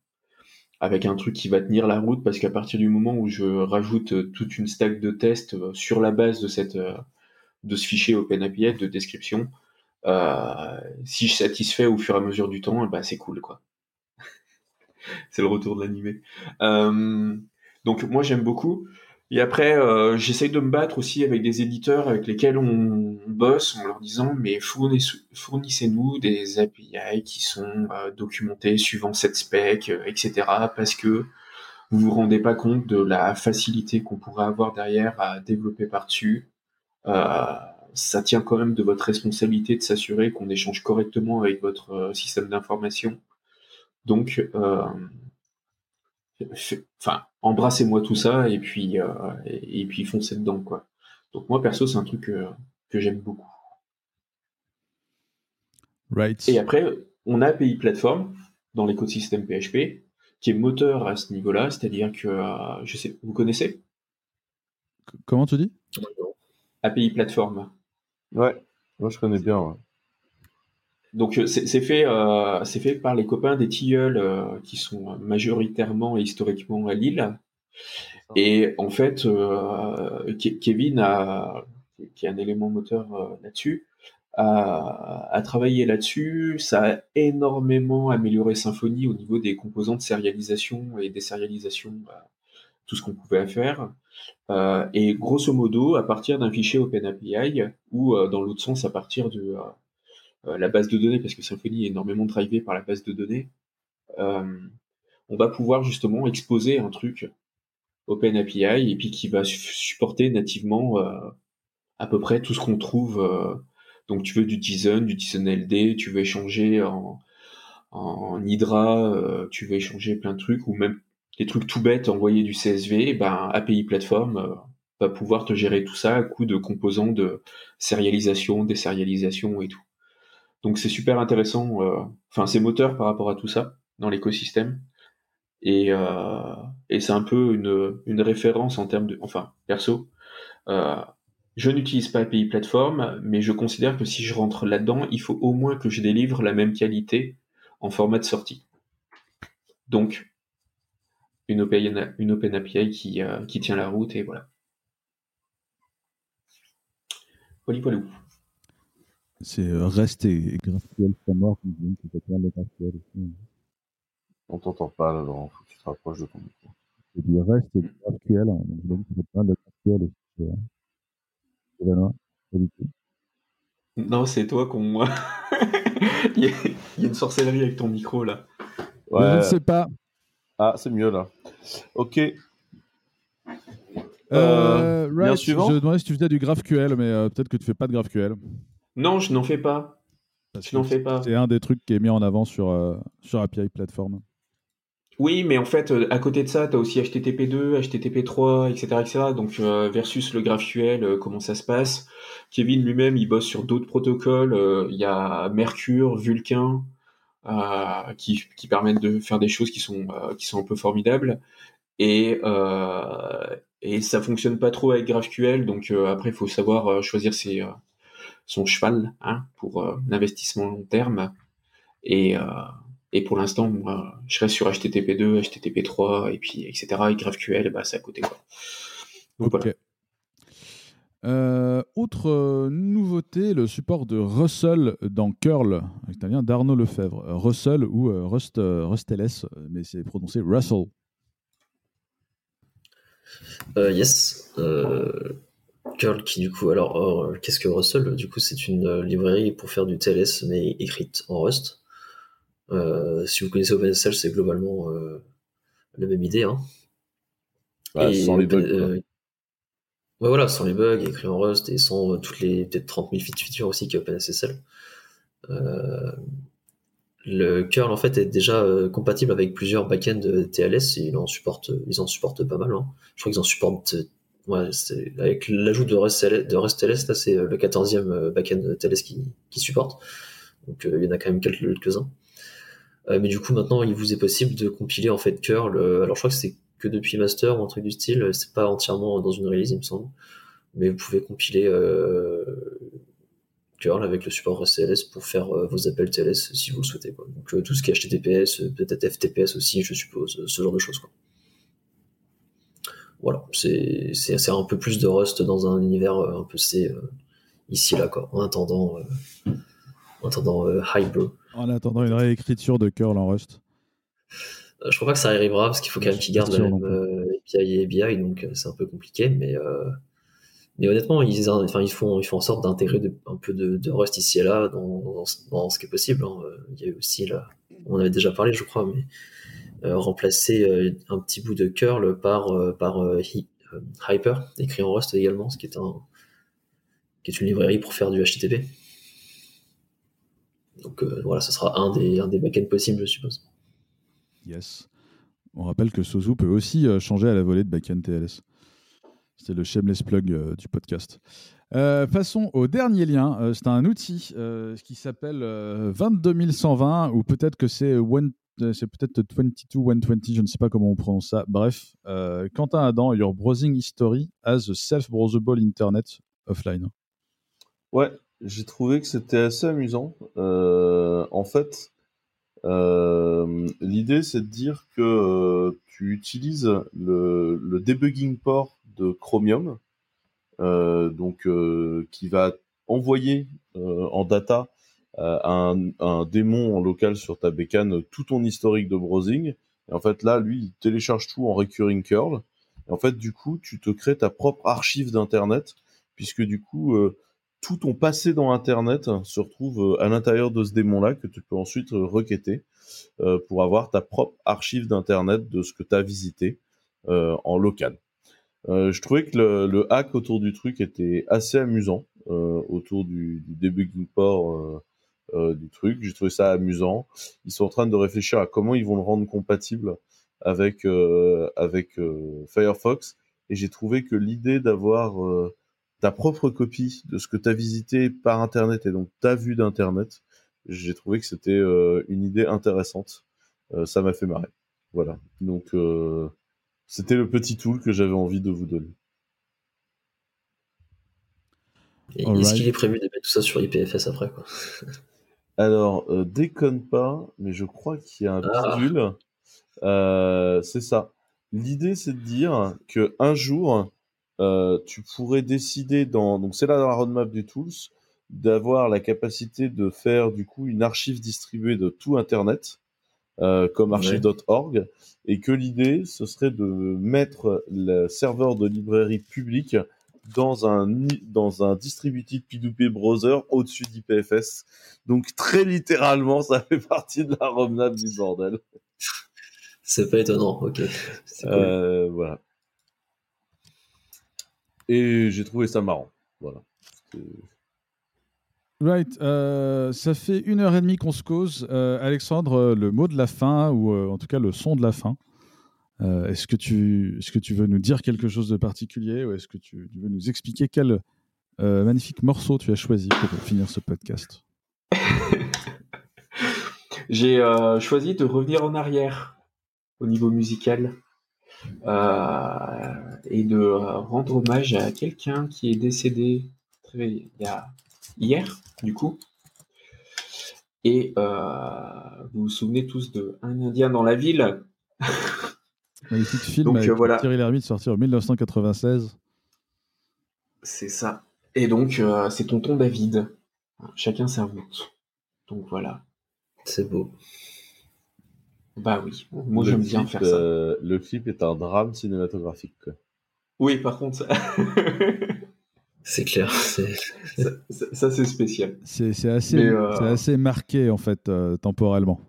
avec un truc qui va tenir la route parce qu'à partir du moment où je rajoute euh, toute une stack de tests euh, sur la base de cette euh, de ce fichier OpenAPI de description, si je satisfais au fur et à mesure du temps, bah c'est cool quoi. *laughs* c'est le retour de l'animé. donc moi j'aime beaucoup. Et après, euh, j'essaye de me battre aussi avec des éditeurs avec lesquels on, bosse en leur disant mais fournissez-nous des API qui sont euh, documentés suivant cette spec, euh, etc. Parce que vous vous rendez pas compte de la facilité qu'on pourrait avoir derrière à développer par-dessus. ça tient quand même de votre responsabilité de s'assurer qu'on échange correctement avec votre système d'information. Donc, enfin, embrassez-moi tout ça et puis, euh, et, puis foncez dedans, quoi. Donc moi, perso, c'est un truc que j'aime beaucoup. Right. Et après, on a API Platform dans l'écosystème PHP qui est moteur à ce niveau-là, c'est-à-dire que, euh, je sais, vous connaissez? Comment tu dis? API Platform. Ouais, moi je connais bien. Donc euh, c'est fait, euh, c'est fait par les copains des Tilleuls euh, qui sont majoritairement et historiquement à Lille. Et en fait, Kevin a, qui est un élément moteur là-dessus, a, a, travaillé là-dessus. Ça a énormément amélioré Symfony au niveau des composants de sérialisation et des sérialisations, tout ce qu'on pouvait faire. et grosso modo, à partir d'un fichier OpenAPI ou dans l'autre sens, à partir de euh, la base de données, parce que Symfony est énormément drivé par la base de données, euh, on va pouvoir justement exposer un truc OpenAPI et puis qui va supporter nativement euh, à peu près tout ce qu'on trouve. donc tu veux du JSON, du JSON LD, tu veux échanger en, en Hydra, tu veux échanger plein de trucs, ou même des trucs tout bêtes, envoyer du CSV, ben, API Platform va pouvoir te gérer tout ça à coup de composants de sérialisation, désérialisation et tout. Donc c'est super intéressant, enfin c'est moteur par rapport à tout ça dans l'écosystème. Et, euh, et c'est un peu une, une, référence en termes de, enfin, perso. Euh, je n'utilise pas API Platform, mais je considère que si je rentre là-dedans, il faut au moins que je délivre la même qualité en format de sortie. Donc, une Open, une open API qui, euh, qui tient la route et voilà. Polypolou. C'est euh, REST et GraphQL Framework qui GraphQL aussi. On t'entend pas, là, Laurent. Faut que tu te rapproches de ton micro. C'est du REST et du GraphQL. Hein. Donc, je que c'est de GraphQL aussi. C'est Non, c'est toi qu'on. *laughs* il, y a une sorcellerie avec ton micro, là. Ouais. Je ne sais pas. Ah, c'est mieux, là. Ok. Euh, right. suivant. Je demandais si tu faisais du GraphQL, mais euh, peut-être que tu fais pas de GraphQL. Non, je n'en fais pas. je n'en fais pas. C'est un des trucs qui est mis en avant sur, euh, sur API Platform. Oui, mais en fait, euh, à côté de ça, tu as aussi HTTP2, HTTP3, etc. etc. donc, euh, versus le GraphQL, euh, comment ça se passe. Kevin lui-même, il bosse sur d'autres protocoles. Il y a Mercure, Vulkan, qui, qui, permettent de faire des choses qui sont, qui sont un peu formidables. Et, et ça fonctionne pas trop avec GraphQL, donc après, il faut savoir choisir ses, son cheval hein, pour l'investissement long terme. Et, et pour l'instant, moi, je reste sur HTTP2, HTTP3, et puis etc. Et GraphQL, bah, c'est à côté. Quoi. ok. Euh, autre euh, nouveauté, le support de Russell dans curl, vient d'Arnaud Lefebvre. Russell ou euh, Rust, RustLS, mais c'est prononcé Russell. yes. Curl qui du coup, alors qu'est-ce que Russell? Du coup, c'est une librairie pour faire du TLS, mais écrite en Rust. Euh, si vous connaissez OpenSSL, c'est globalement euh, la même idée. Hein. sans les bugs. Euh, ouais, voilà, sans les bugs, écrit en Rust et sans toutes les peut-être 30 000 features aussi qu'il y a OpenSSL. le curl en fait est déjà compatible avec plusieurs backends TLS et ils en supportent, ils en supportent pas mal. Hein. Je crois qu'ils en supportent avec l'ajout de REST, de REST TLS, là c'est le 14e backend TLS qui, supporte. Donc il y en a quand même quelques-uns. Euh, mais du coup, maintenant, il vous est possible de compiler en fait curl. Euh, alors, je crois que c'est que depuis master ou un truc du style. C'est pas entièrement dans une release, il me semble. Mais vous pouvez compiler euh, curl avec le support REST pour faire vos appels TLS si vous le souhaitez. Donc, tout ce qui est HTTPS, peut-être FTPS aussi, je suppose, ce genre de choses. Quoi. Voilà, c'est un peu plus de Rust dans un univers un peu C ici là quoi, en attendant, en attendant Hybrid. En attendant une réécriture de curl en Rust. Euh, je crois pas que ça arrivera parce qu'il faut quand même qu'ils gardent la même euh, API et ABI, donc euh, c'est un peu compliqué. Mais, mais honnêtement, ils, enfin, ils, font, ils font en sorte d'intégrer un peu de, Rust ici et là dans, dans, ce qui est possible. Hein. Il y a aussi, là, on avait déjà parlé, je crois, mais remplacer un petit bout de curl par, par Hyper, écrit en Rust également, ce qui est, un, qui est une librairie pour faire du HTTP. Donc euh, voilà, ce sera un des, un des backends possibles, je suppose. Yes. On rappelle que Sozu peut aussi euh, changer à la volée de backend TLS. C'est le shameless plug euh, du podcast. passons au dernier lien. c'est un outil qui s'appelle 22120 ou peut-être que c'est c'est peut-être 22120, je ne sais pas comment on prononce ça. Bref, Quentin Adam, Your Browsing History as a Self-Browsable Internet Offline. Ouais, j'ai trouvé que c'était assez amusant. Euh, en fait, euh, l'idée c'est de dire que euh, tu utilises le, le, debugging port de Chromium, donc qui va envoyer en data un, un, démon en local sur ta bécane tout ton historique de browsing. Et en fait là, lui, il télécharge tout en recurring curl. Et en fait, du coup, tu te crées ta propre archive d'internet, puisque du coup tout ton passé dans Internet se retrouve euh, à l'intérieur de ce démon-là que tu peux ensuite euh, requêter euh, pour avoir ta propre archive d'Internet de ce que tu as visité en local. je trouvais que le, hack autour du truc était assez amusant, autour du, du debugging port du truc. J'ai trouvé ça amusant. Ils sont en train de réfléchir à comment ils vont le rendre compatible avec, avec Firefox. Et j'ai trouvé que l'idée d'avoir ta propre copie de ce que tu as visité par Internet et donc ta vue d'Internet, j'ai trouvé que c'était euh, une idée intéressante. Euh, ça m'a fait marrer. Voilà. Donc, euh, c'était le petit tool que j'avais envie de vous donner. Est-ce qu'il est prévu de mettre tout ça sur IPFS après quoi? *laughs* Alors, déconne pas, mais je crois qu'il y a un ah. c'est ça. L'idée, c'est de dire que un jour, euh, tu pourrais décider dans donc c'est là dans la roadmap du tools d'avoir la capacité de faire du coup une archive distribuée de tout internet euh, comme archive.org et que l'idée ce serait de mettre le serveur de librairie public dans un dans un distributif P2P browser au-dessus d'IPFS. Donc très littéralement, ça fait partie de la roadmap du bordel. C'est pas étonnant, ok. Euh, voilà. Et j'ai trouvé ça marrant. Voilà. Right. Euh, ça fait une heure et demie qu'on se cause. Euh, Alexandre, le mot de la fin, ou en tout cas le son de la fin. Est-ce, que tu, est-ce que tu veux nous dire quelque chose de particulier ou est-ce que tu, veux nous expliquer quel magnifique morceau tu as choisi pour finir ce podcast? *laughs* J'ai choisi de revenir en arrière au niveau musical. Euh, et de rendre hommage à quelqu'un qui est décédé a hier, du coup. Et euh, vous vous souvenez tous de Un Indien dans la ville? *laughs* Magnifique film Donc, avec euh, voilà. Thierry Lhermitte sorti en 1996. C'est ça. Et donc, c'est Tonton David. Chacun sa route. Donc voilà. C'est beau. Bah oui, moi j'aime bien faire ça. Euh, le clip est un drame cinématographique. Oui, par contre, *laughs* c'est clair. Ça, c'est spécial. C'est assez, euh, assez marqué en fait euh, temporellement.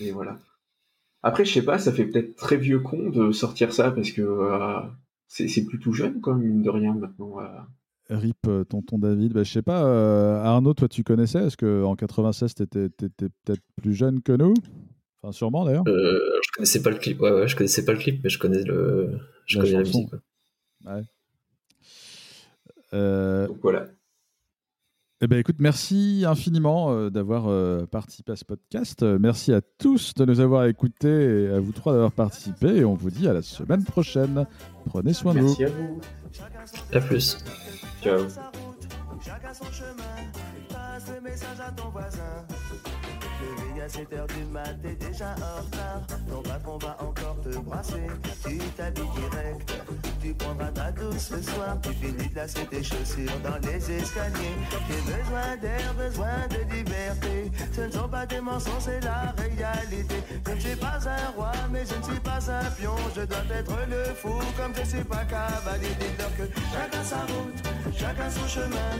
Et voilà. Après, je sais pas, ça fait peut-être très vieux con de sortir ça parce que c'est plutôt jeune, comme mine de rien maintenant. Rip, tonton David. Bah, je sais pas, Arnaud, toi tu connaissais? Est-ce qu'en 96, tu étais, peut-être plus jeune que nous? Enfin, sûrement d'ailleurs. Euh, je connaissais pas le clip. Ouais, ouais, je connaissais pas le clip, mais je connais le, je la, connais la musique. Ouais. Euh... Donc voilà. Eh ben, écoute, merci infiniment euh, d'avoir euh, participé à ce podcast. merci à tous de nous avoir écoutés et à vous trois d'avoir participé. Et on vous dit à la semaine prochaine. Prenez soin de vous. Merci à vous. À plus. Ciao. à 7h du mat, t'es déjà en retard. Ton patron va encore te brasser. Tu t'habilles direct, tu prendras ta douce ce soir. Tu finis de lasser tes chaussures dans les escaliers. J'ai besoin d'air, besoin de liberté. Ce ne sont pas des mensonges, c'est la réalité. Je ne suis pas un roi, mais je ne suis pas un pion. Je dois être le fou, comme je suis pas cavalier. Dites-leur que chacun sa route, chacun son chemin,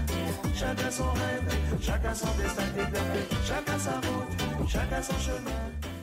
chacun son rêve, chacun son destin. Chacun sa route. Chacun son chemin.